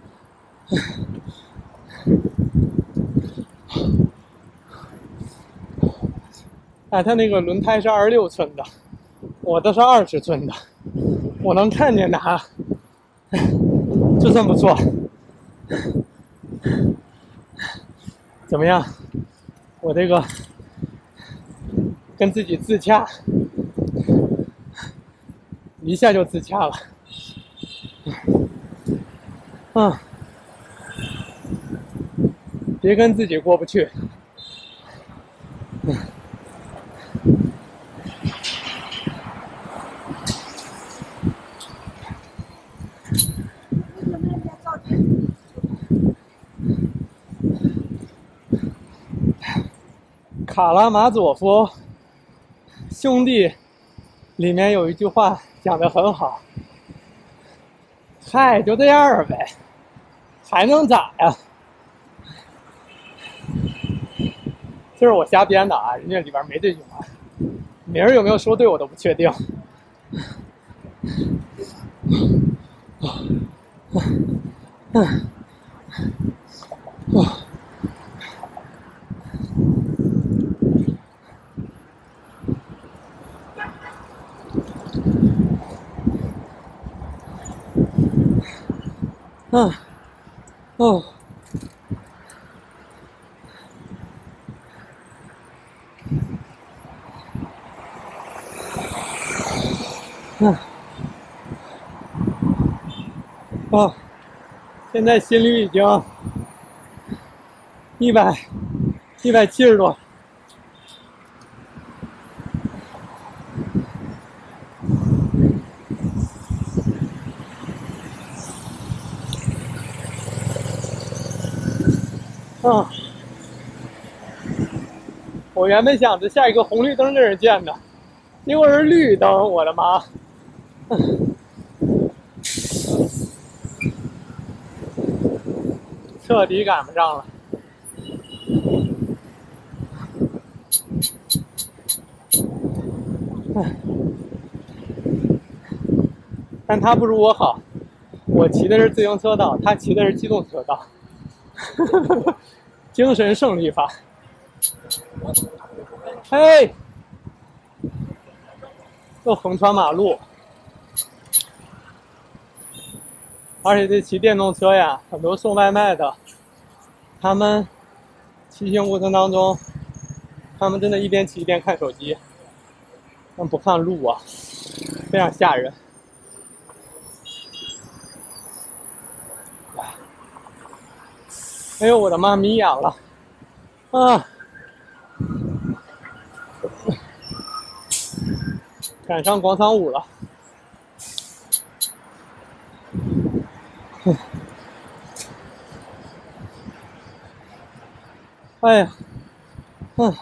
哎，它那个轮胎是二十六寸的，我的是二十寸的，我能看见它，就算不错。怎么样？我这个跟自己自洽，一下就自洽了。嗯，别跟自己过不去。卡拉马佐夫兄弟里面有一句话讲的很好，嗨，就这样呗，还能咋呀？这是我瞎编的啊，人家里边没这句话，名儿有没有说对我都不确定。嗯，哇。嗯，哦，嗯，哦，现在心率已经一百一百七十多。啊！我原本想着下一个红绿灯跟人见的，结果是绿灯，我的妈！彻底赶不上了。但他不如我好，我骑的是自行车道，他骑的是机动车道。精神胜利法。嘿，又横穿马路，而且这骑电动车呀，很多送外卖的，他们骑行过程当中，他们真的一边骑一边看手机，他们不看路啊，非常吓人。哎呦我的妈，迷眼了，啊！赶上广场舞了，哎呀，嗯，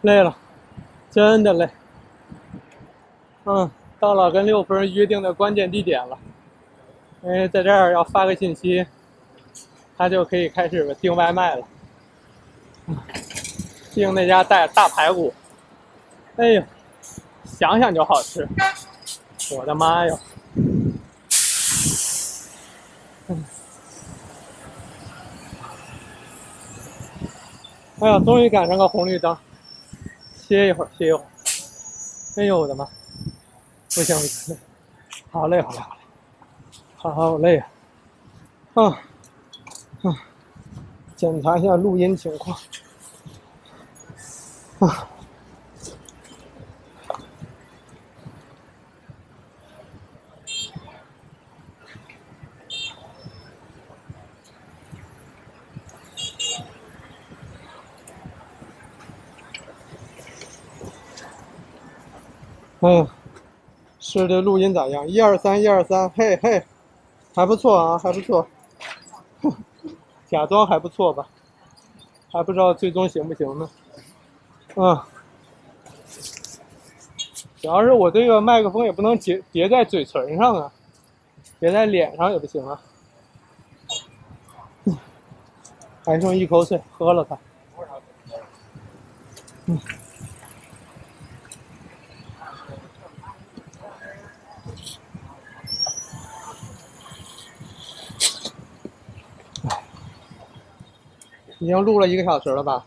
累了，真的累，嗯。到了跟六夫人约定的关键地点了，因为在这儿要发个信息，他就可以开始订外卖了。订那家带大排骨，哎呦，想想就好吃，我的妈呀！哎呀，终于赶上个红绿灯，歇一会儿，歇一会儿。哎呦我的妈！不行不行，好累好累好累，好累啊！啊啊，检查一下录音情况。啊。嗯，是的，录音咋样？一二三，一二三，嘿嘿，还不错啊，还不错，假装还不错吧，还不知道最终行不行呢。嗯，主要是我这个麦克风也不能叠叠在嘴唇上啊，叠在脸上也不行啊。还剩一口水，喝了它。嗯。已经录了一个小时了吧？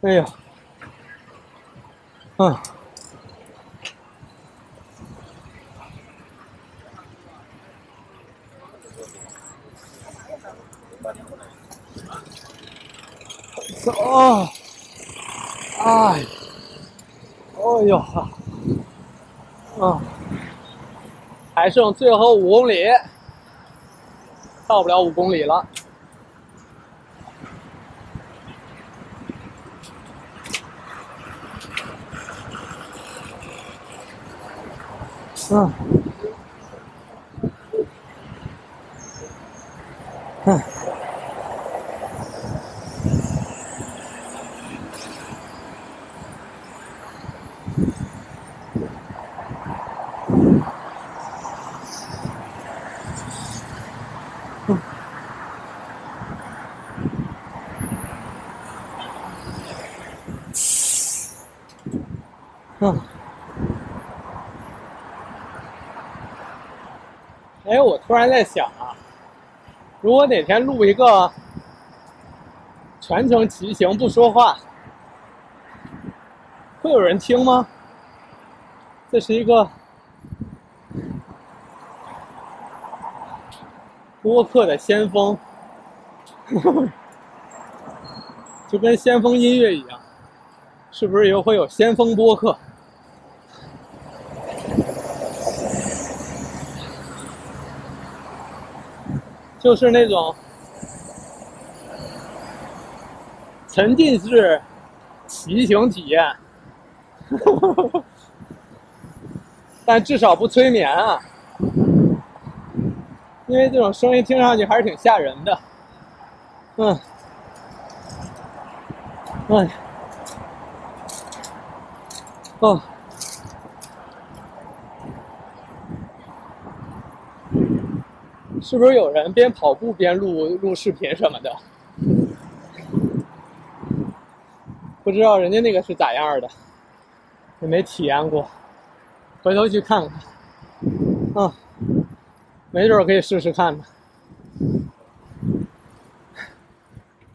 哎呀，嗯，走，哎，哎呦哈，嗯，还剩最后五公里，到不了五公里了。嗯，嗯。哎，我突然在想啊，如果哪天录一个全程骑行不说话，会有人听吗？这是一个播客的先锋，就跟先锋音乐一样，是不是又会有先锋播客？就是那种沉浸式骑行体验，但至少不催眠啊，因为这种声音听上去还是挺吓人的。嗯，哎，哦。是不是有人边跑步边录录视频什么的？不知道人家那个是咋样的，也没体验过，回头去看看。嗯，没准可以试试看呢。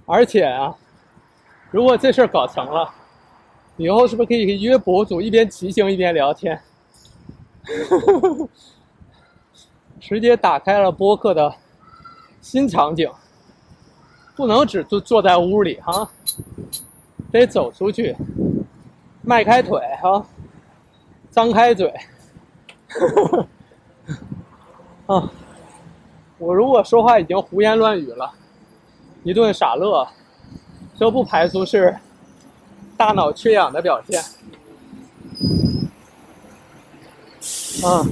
而且啊，如果这事儿搞成了，以后是不是可以约博主一边骑行一边聊天？直接打开了播客的新场景，不能只坐坐在屋里哈，得走出去，迈开腿哈，张开嘴，啊，我如果说话已经胡言乱语了，一顿傻乐，这不排除是大脑缺氧的表现，啊。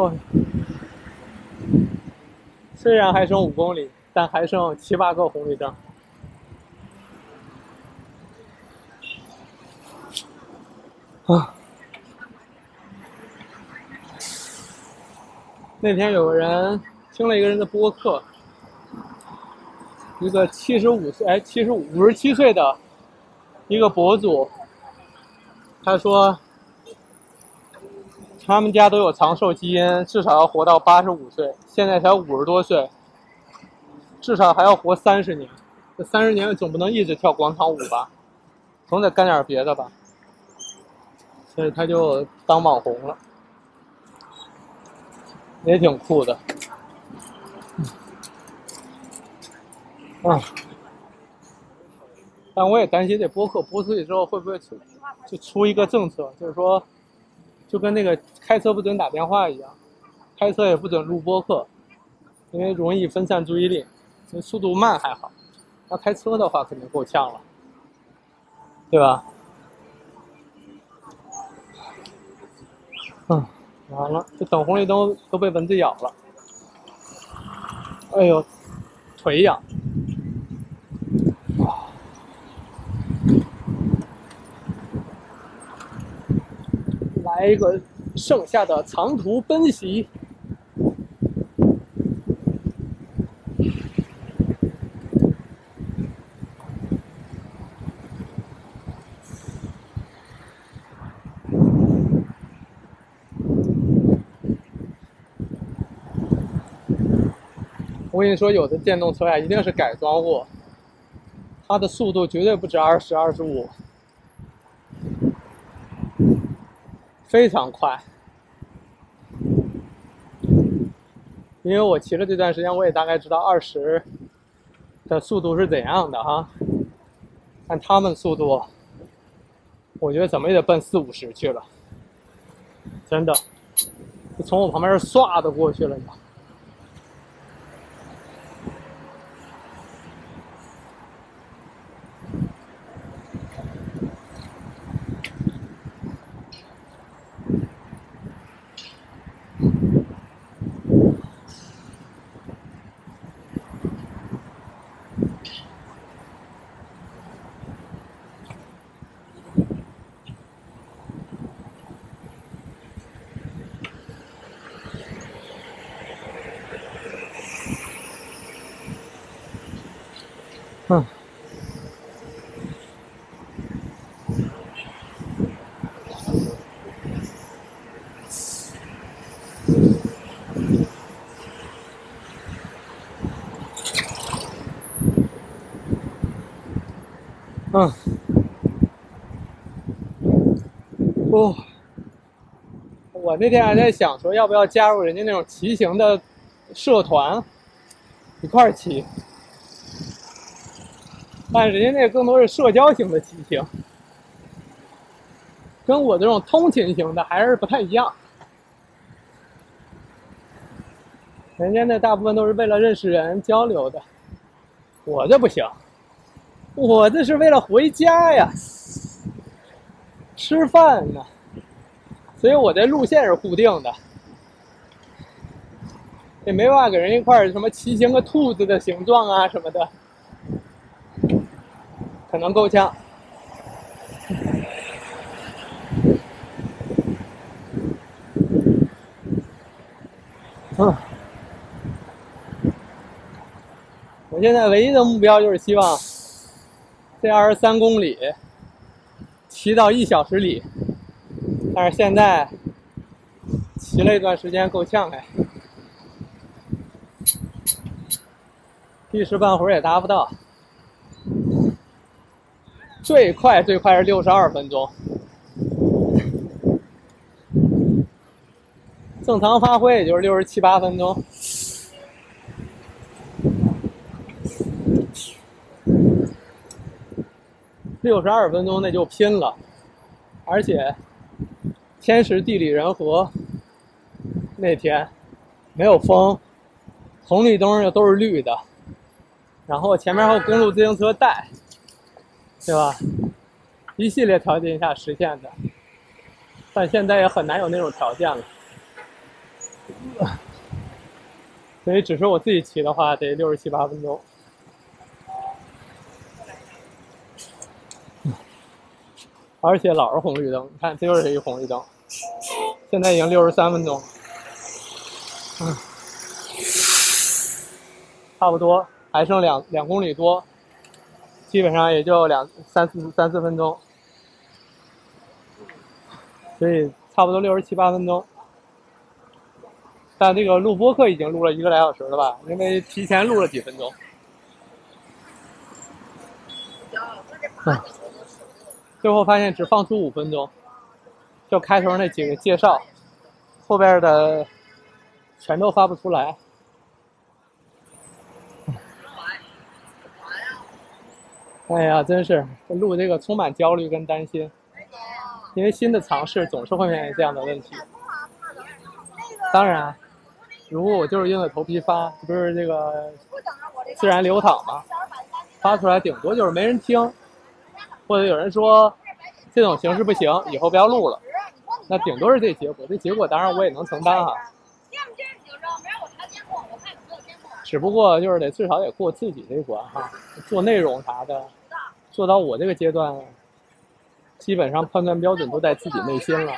哦，虽然还剩五公里，但还剩七八个红绿灯。啊！那天有个人听了一个人的播客，一个七十五岁，哎，七十五五十七岁的一个博主，他说他们家都有长寿基因，至少要活到八十五岁，现在才五十多岁，至少还要活三十年。这三十年总不能一直跳广场舞吧，总得干点别的吧。所以他就当网红了，也挺酷的。啊，但我也担心这播客播出去之后会不会出就出一个政策，就是说，就跟那个开车不准打电话一样，开车也不准录播客，因为容易分散注意力。速度慢还好，那开车的话肯定够呛了，对吧？嗯，完了，这等红绿灯都被蚊子咬了。哎呦，腿痒。来一个盛夏的长途奔袭。我跟你说，有的电动车呀，一定是改装货，它的速度绝对不止二十、二十五，非常快。因为我骑了这段时间，我也大概知道二十的速度是怎样的哈。按他们速度，我觉得怎么也得奔四五十去了，真的，从我旁边唰的过去了。嗯。哦。我那天还在想说，要不要加入人家那种骑行的社团，一块儿骑。但人家那更多是社交型的骑行，跟我这种通勤型的还是不太一样。人家那大部分都是为了认识人、交流的，我这不行，我这是为了回家呀，吃饭呢，所以我的路线是固定的，也没办法给人一块什么骑行个兔子的形状啊什么的。可能够呛。嗯，我现在唯一的目标就是希望这二十三公里骑到一小时里，但是现在骑了一段时间够呛哎，一时半会儿也达不到。最快最快是六十二分钟，正常发挥也就是六十七八分钟。六十二分钟那就拼了，而且天时地利人和，那天没有风，红绿灯又都是绿的，然后前面还有公路自行车带。对吧？一系列条件下实现的，但现在也很难有那种条件了。所以只是我自己骑的话，得六十七八分钟。而且老是红绿灯，你看这又是一个红绿灯，现在已经六十三分钟，嗯，差不多还剩两两公里多，基本上也就两三四三四分钟，所以差不多六十七八分钟。但这个录播课已经录了一个来小时了吧？因为提前录了几分钟。嗯。最后发现只放出五分钟，就开头那几个介绍，后边的全都发不出来。哎呀，真是录这个充满焦虑跟担心，因为新的尝试总是会面临这样的问题。当然，如果我就是硬着头皮发，不是这个自然流淌嘛，发出来顶多就是没人听。或者有人说这种形式不行，以后不要录了，那顶多是这结果。这结果当然我也能承担哈。只不过就是得至少得过自己这关哈，做内容啥的，做到我这个阶段，基本上判断标准都在自己内心了。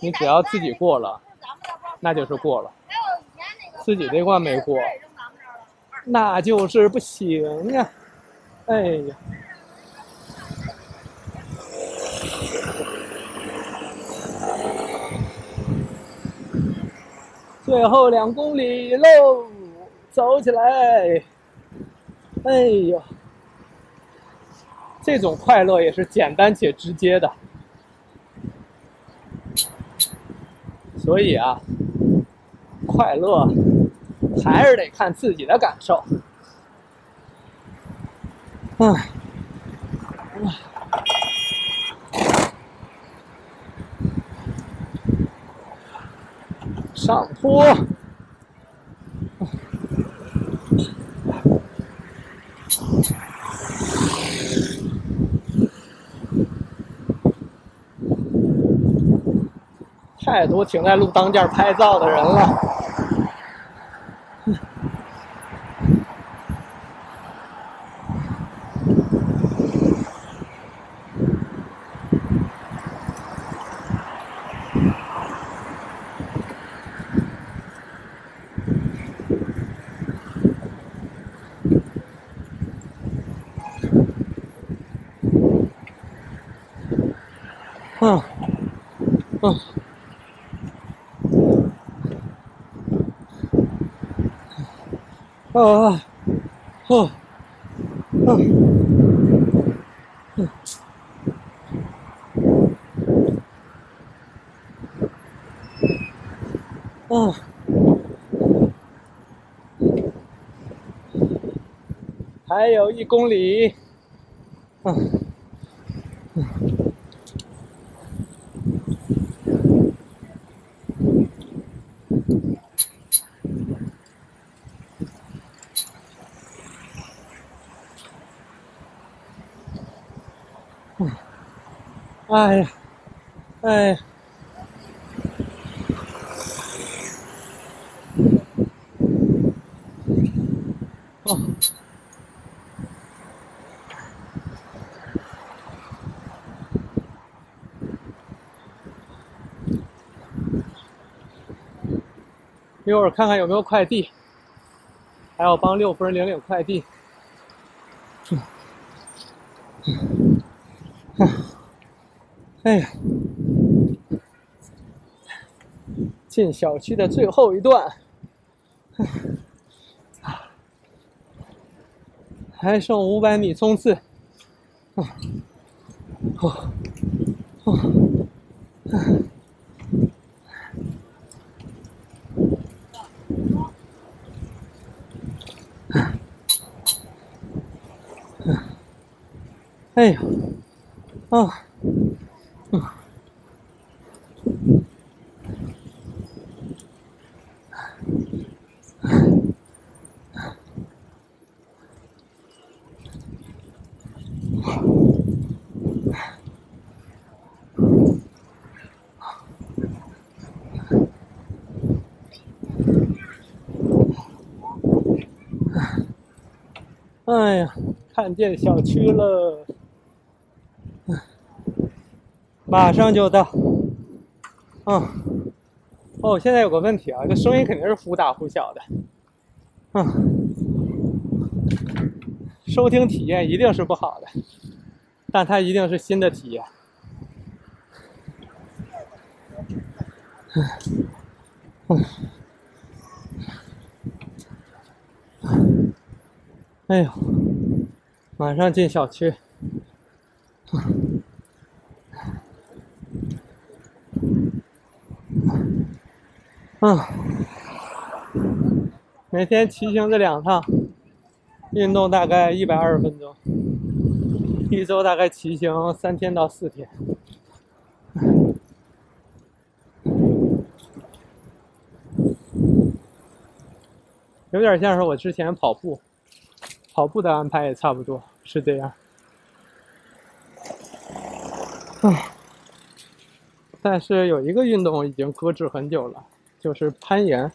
你只要自己过了，那就是过了。自己这关没过，那就是不行呀。哎呀！最后两公里喽，走起来！哎呦，这种快乐也是简单且直接的。所以啊，快乐还是得看自己的感受。啊，上坡，太多停在路当间拍照的人了。嗯，啊啊，哦，嗯，嗯，嗯，还有一公里，嗯。哎呀，哎呀，哦，一会儿看看有没有快递，还要帮六夫人领领快递。哎呀，进小区的最后一段，还剩五百米冲刺，啊，哦，哦，哎呀，啊。看见小区了，马上就到。嗯，哦，现在有个问题啊，这声音肯定是忽大忽小的。嗯，收听体验一定是不好的，但它一定是新的体验。嗯，嗯，哎呦，马上进小区。嗯，每天骑行这两趟，运动大概一百二十分钟，一周大概骑行三天到四天。有点像是我之前跑步，跑步的安排也差不多是这样。啊，但是有一个运动已经搁置很久了。就是攀岩。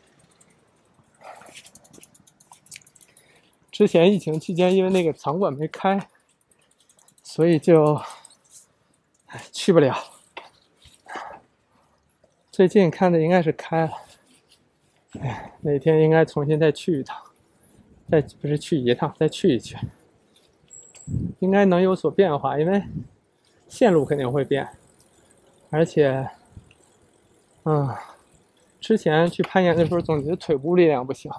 之前疫情期间，因为那个场馆没开，所以就，哎，去不了。最近看的应该是开了，哎，哪天应该重新再去一趟，再不是去一趟，再去一去，应该能有所变化，因为线路肯定会变，而且，嗯。之前去攀岩的时候，总觉得腿部力量不行，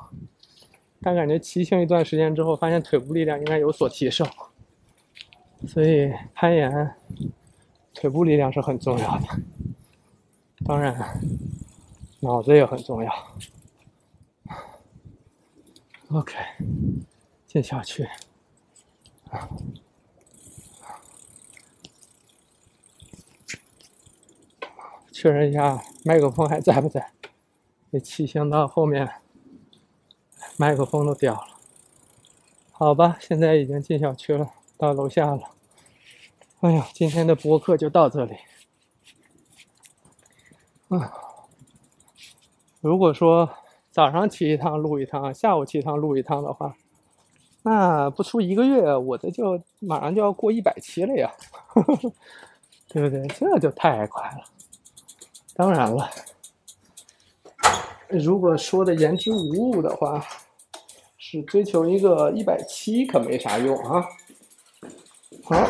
但感觉骑行一段时间之后，发现腿部力量应该有所提升。所以攀岩，腿部力量是很重要的，当然，脑子也很重要。OK，进小区。确认一下麦克风还在不在。这骑行到后面，麦克风都掉了。好吧，现在已经进小区了，到楼下了。哎呀，今天的播客就到这里。啊，如果说早上骑一趟录一趟，下午骑一趟录一趟的话，那不出一个月，我这就马上就要过一百期了呀，对不对？这就太快了。当然了。如果说的言之无物的话，是追求一个一百七可没啥用啊。好，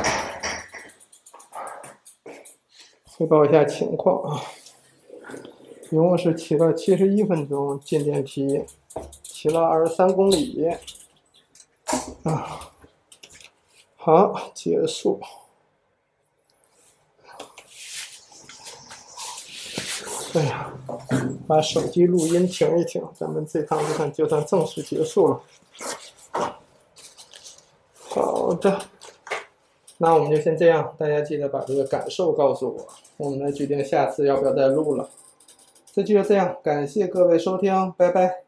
汇报一下情况啊，一共是骑了七十一分钟进电梯，骑了二十三公里啊。好，结束。哎呀。把手机录音停一停，咱们这趟就算就算正式结束了。好的，那我们就先这样，大家记得把这个感受告诉我，我们来决定下次要不要再录了。这就这样，感谢各位收听，拜拜。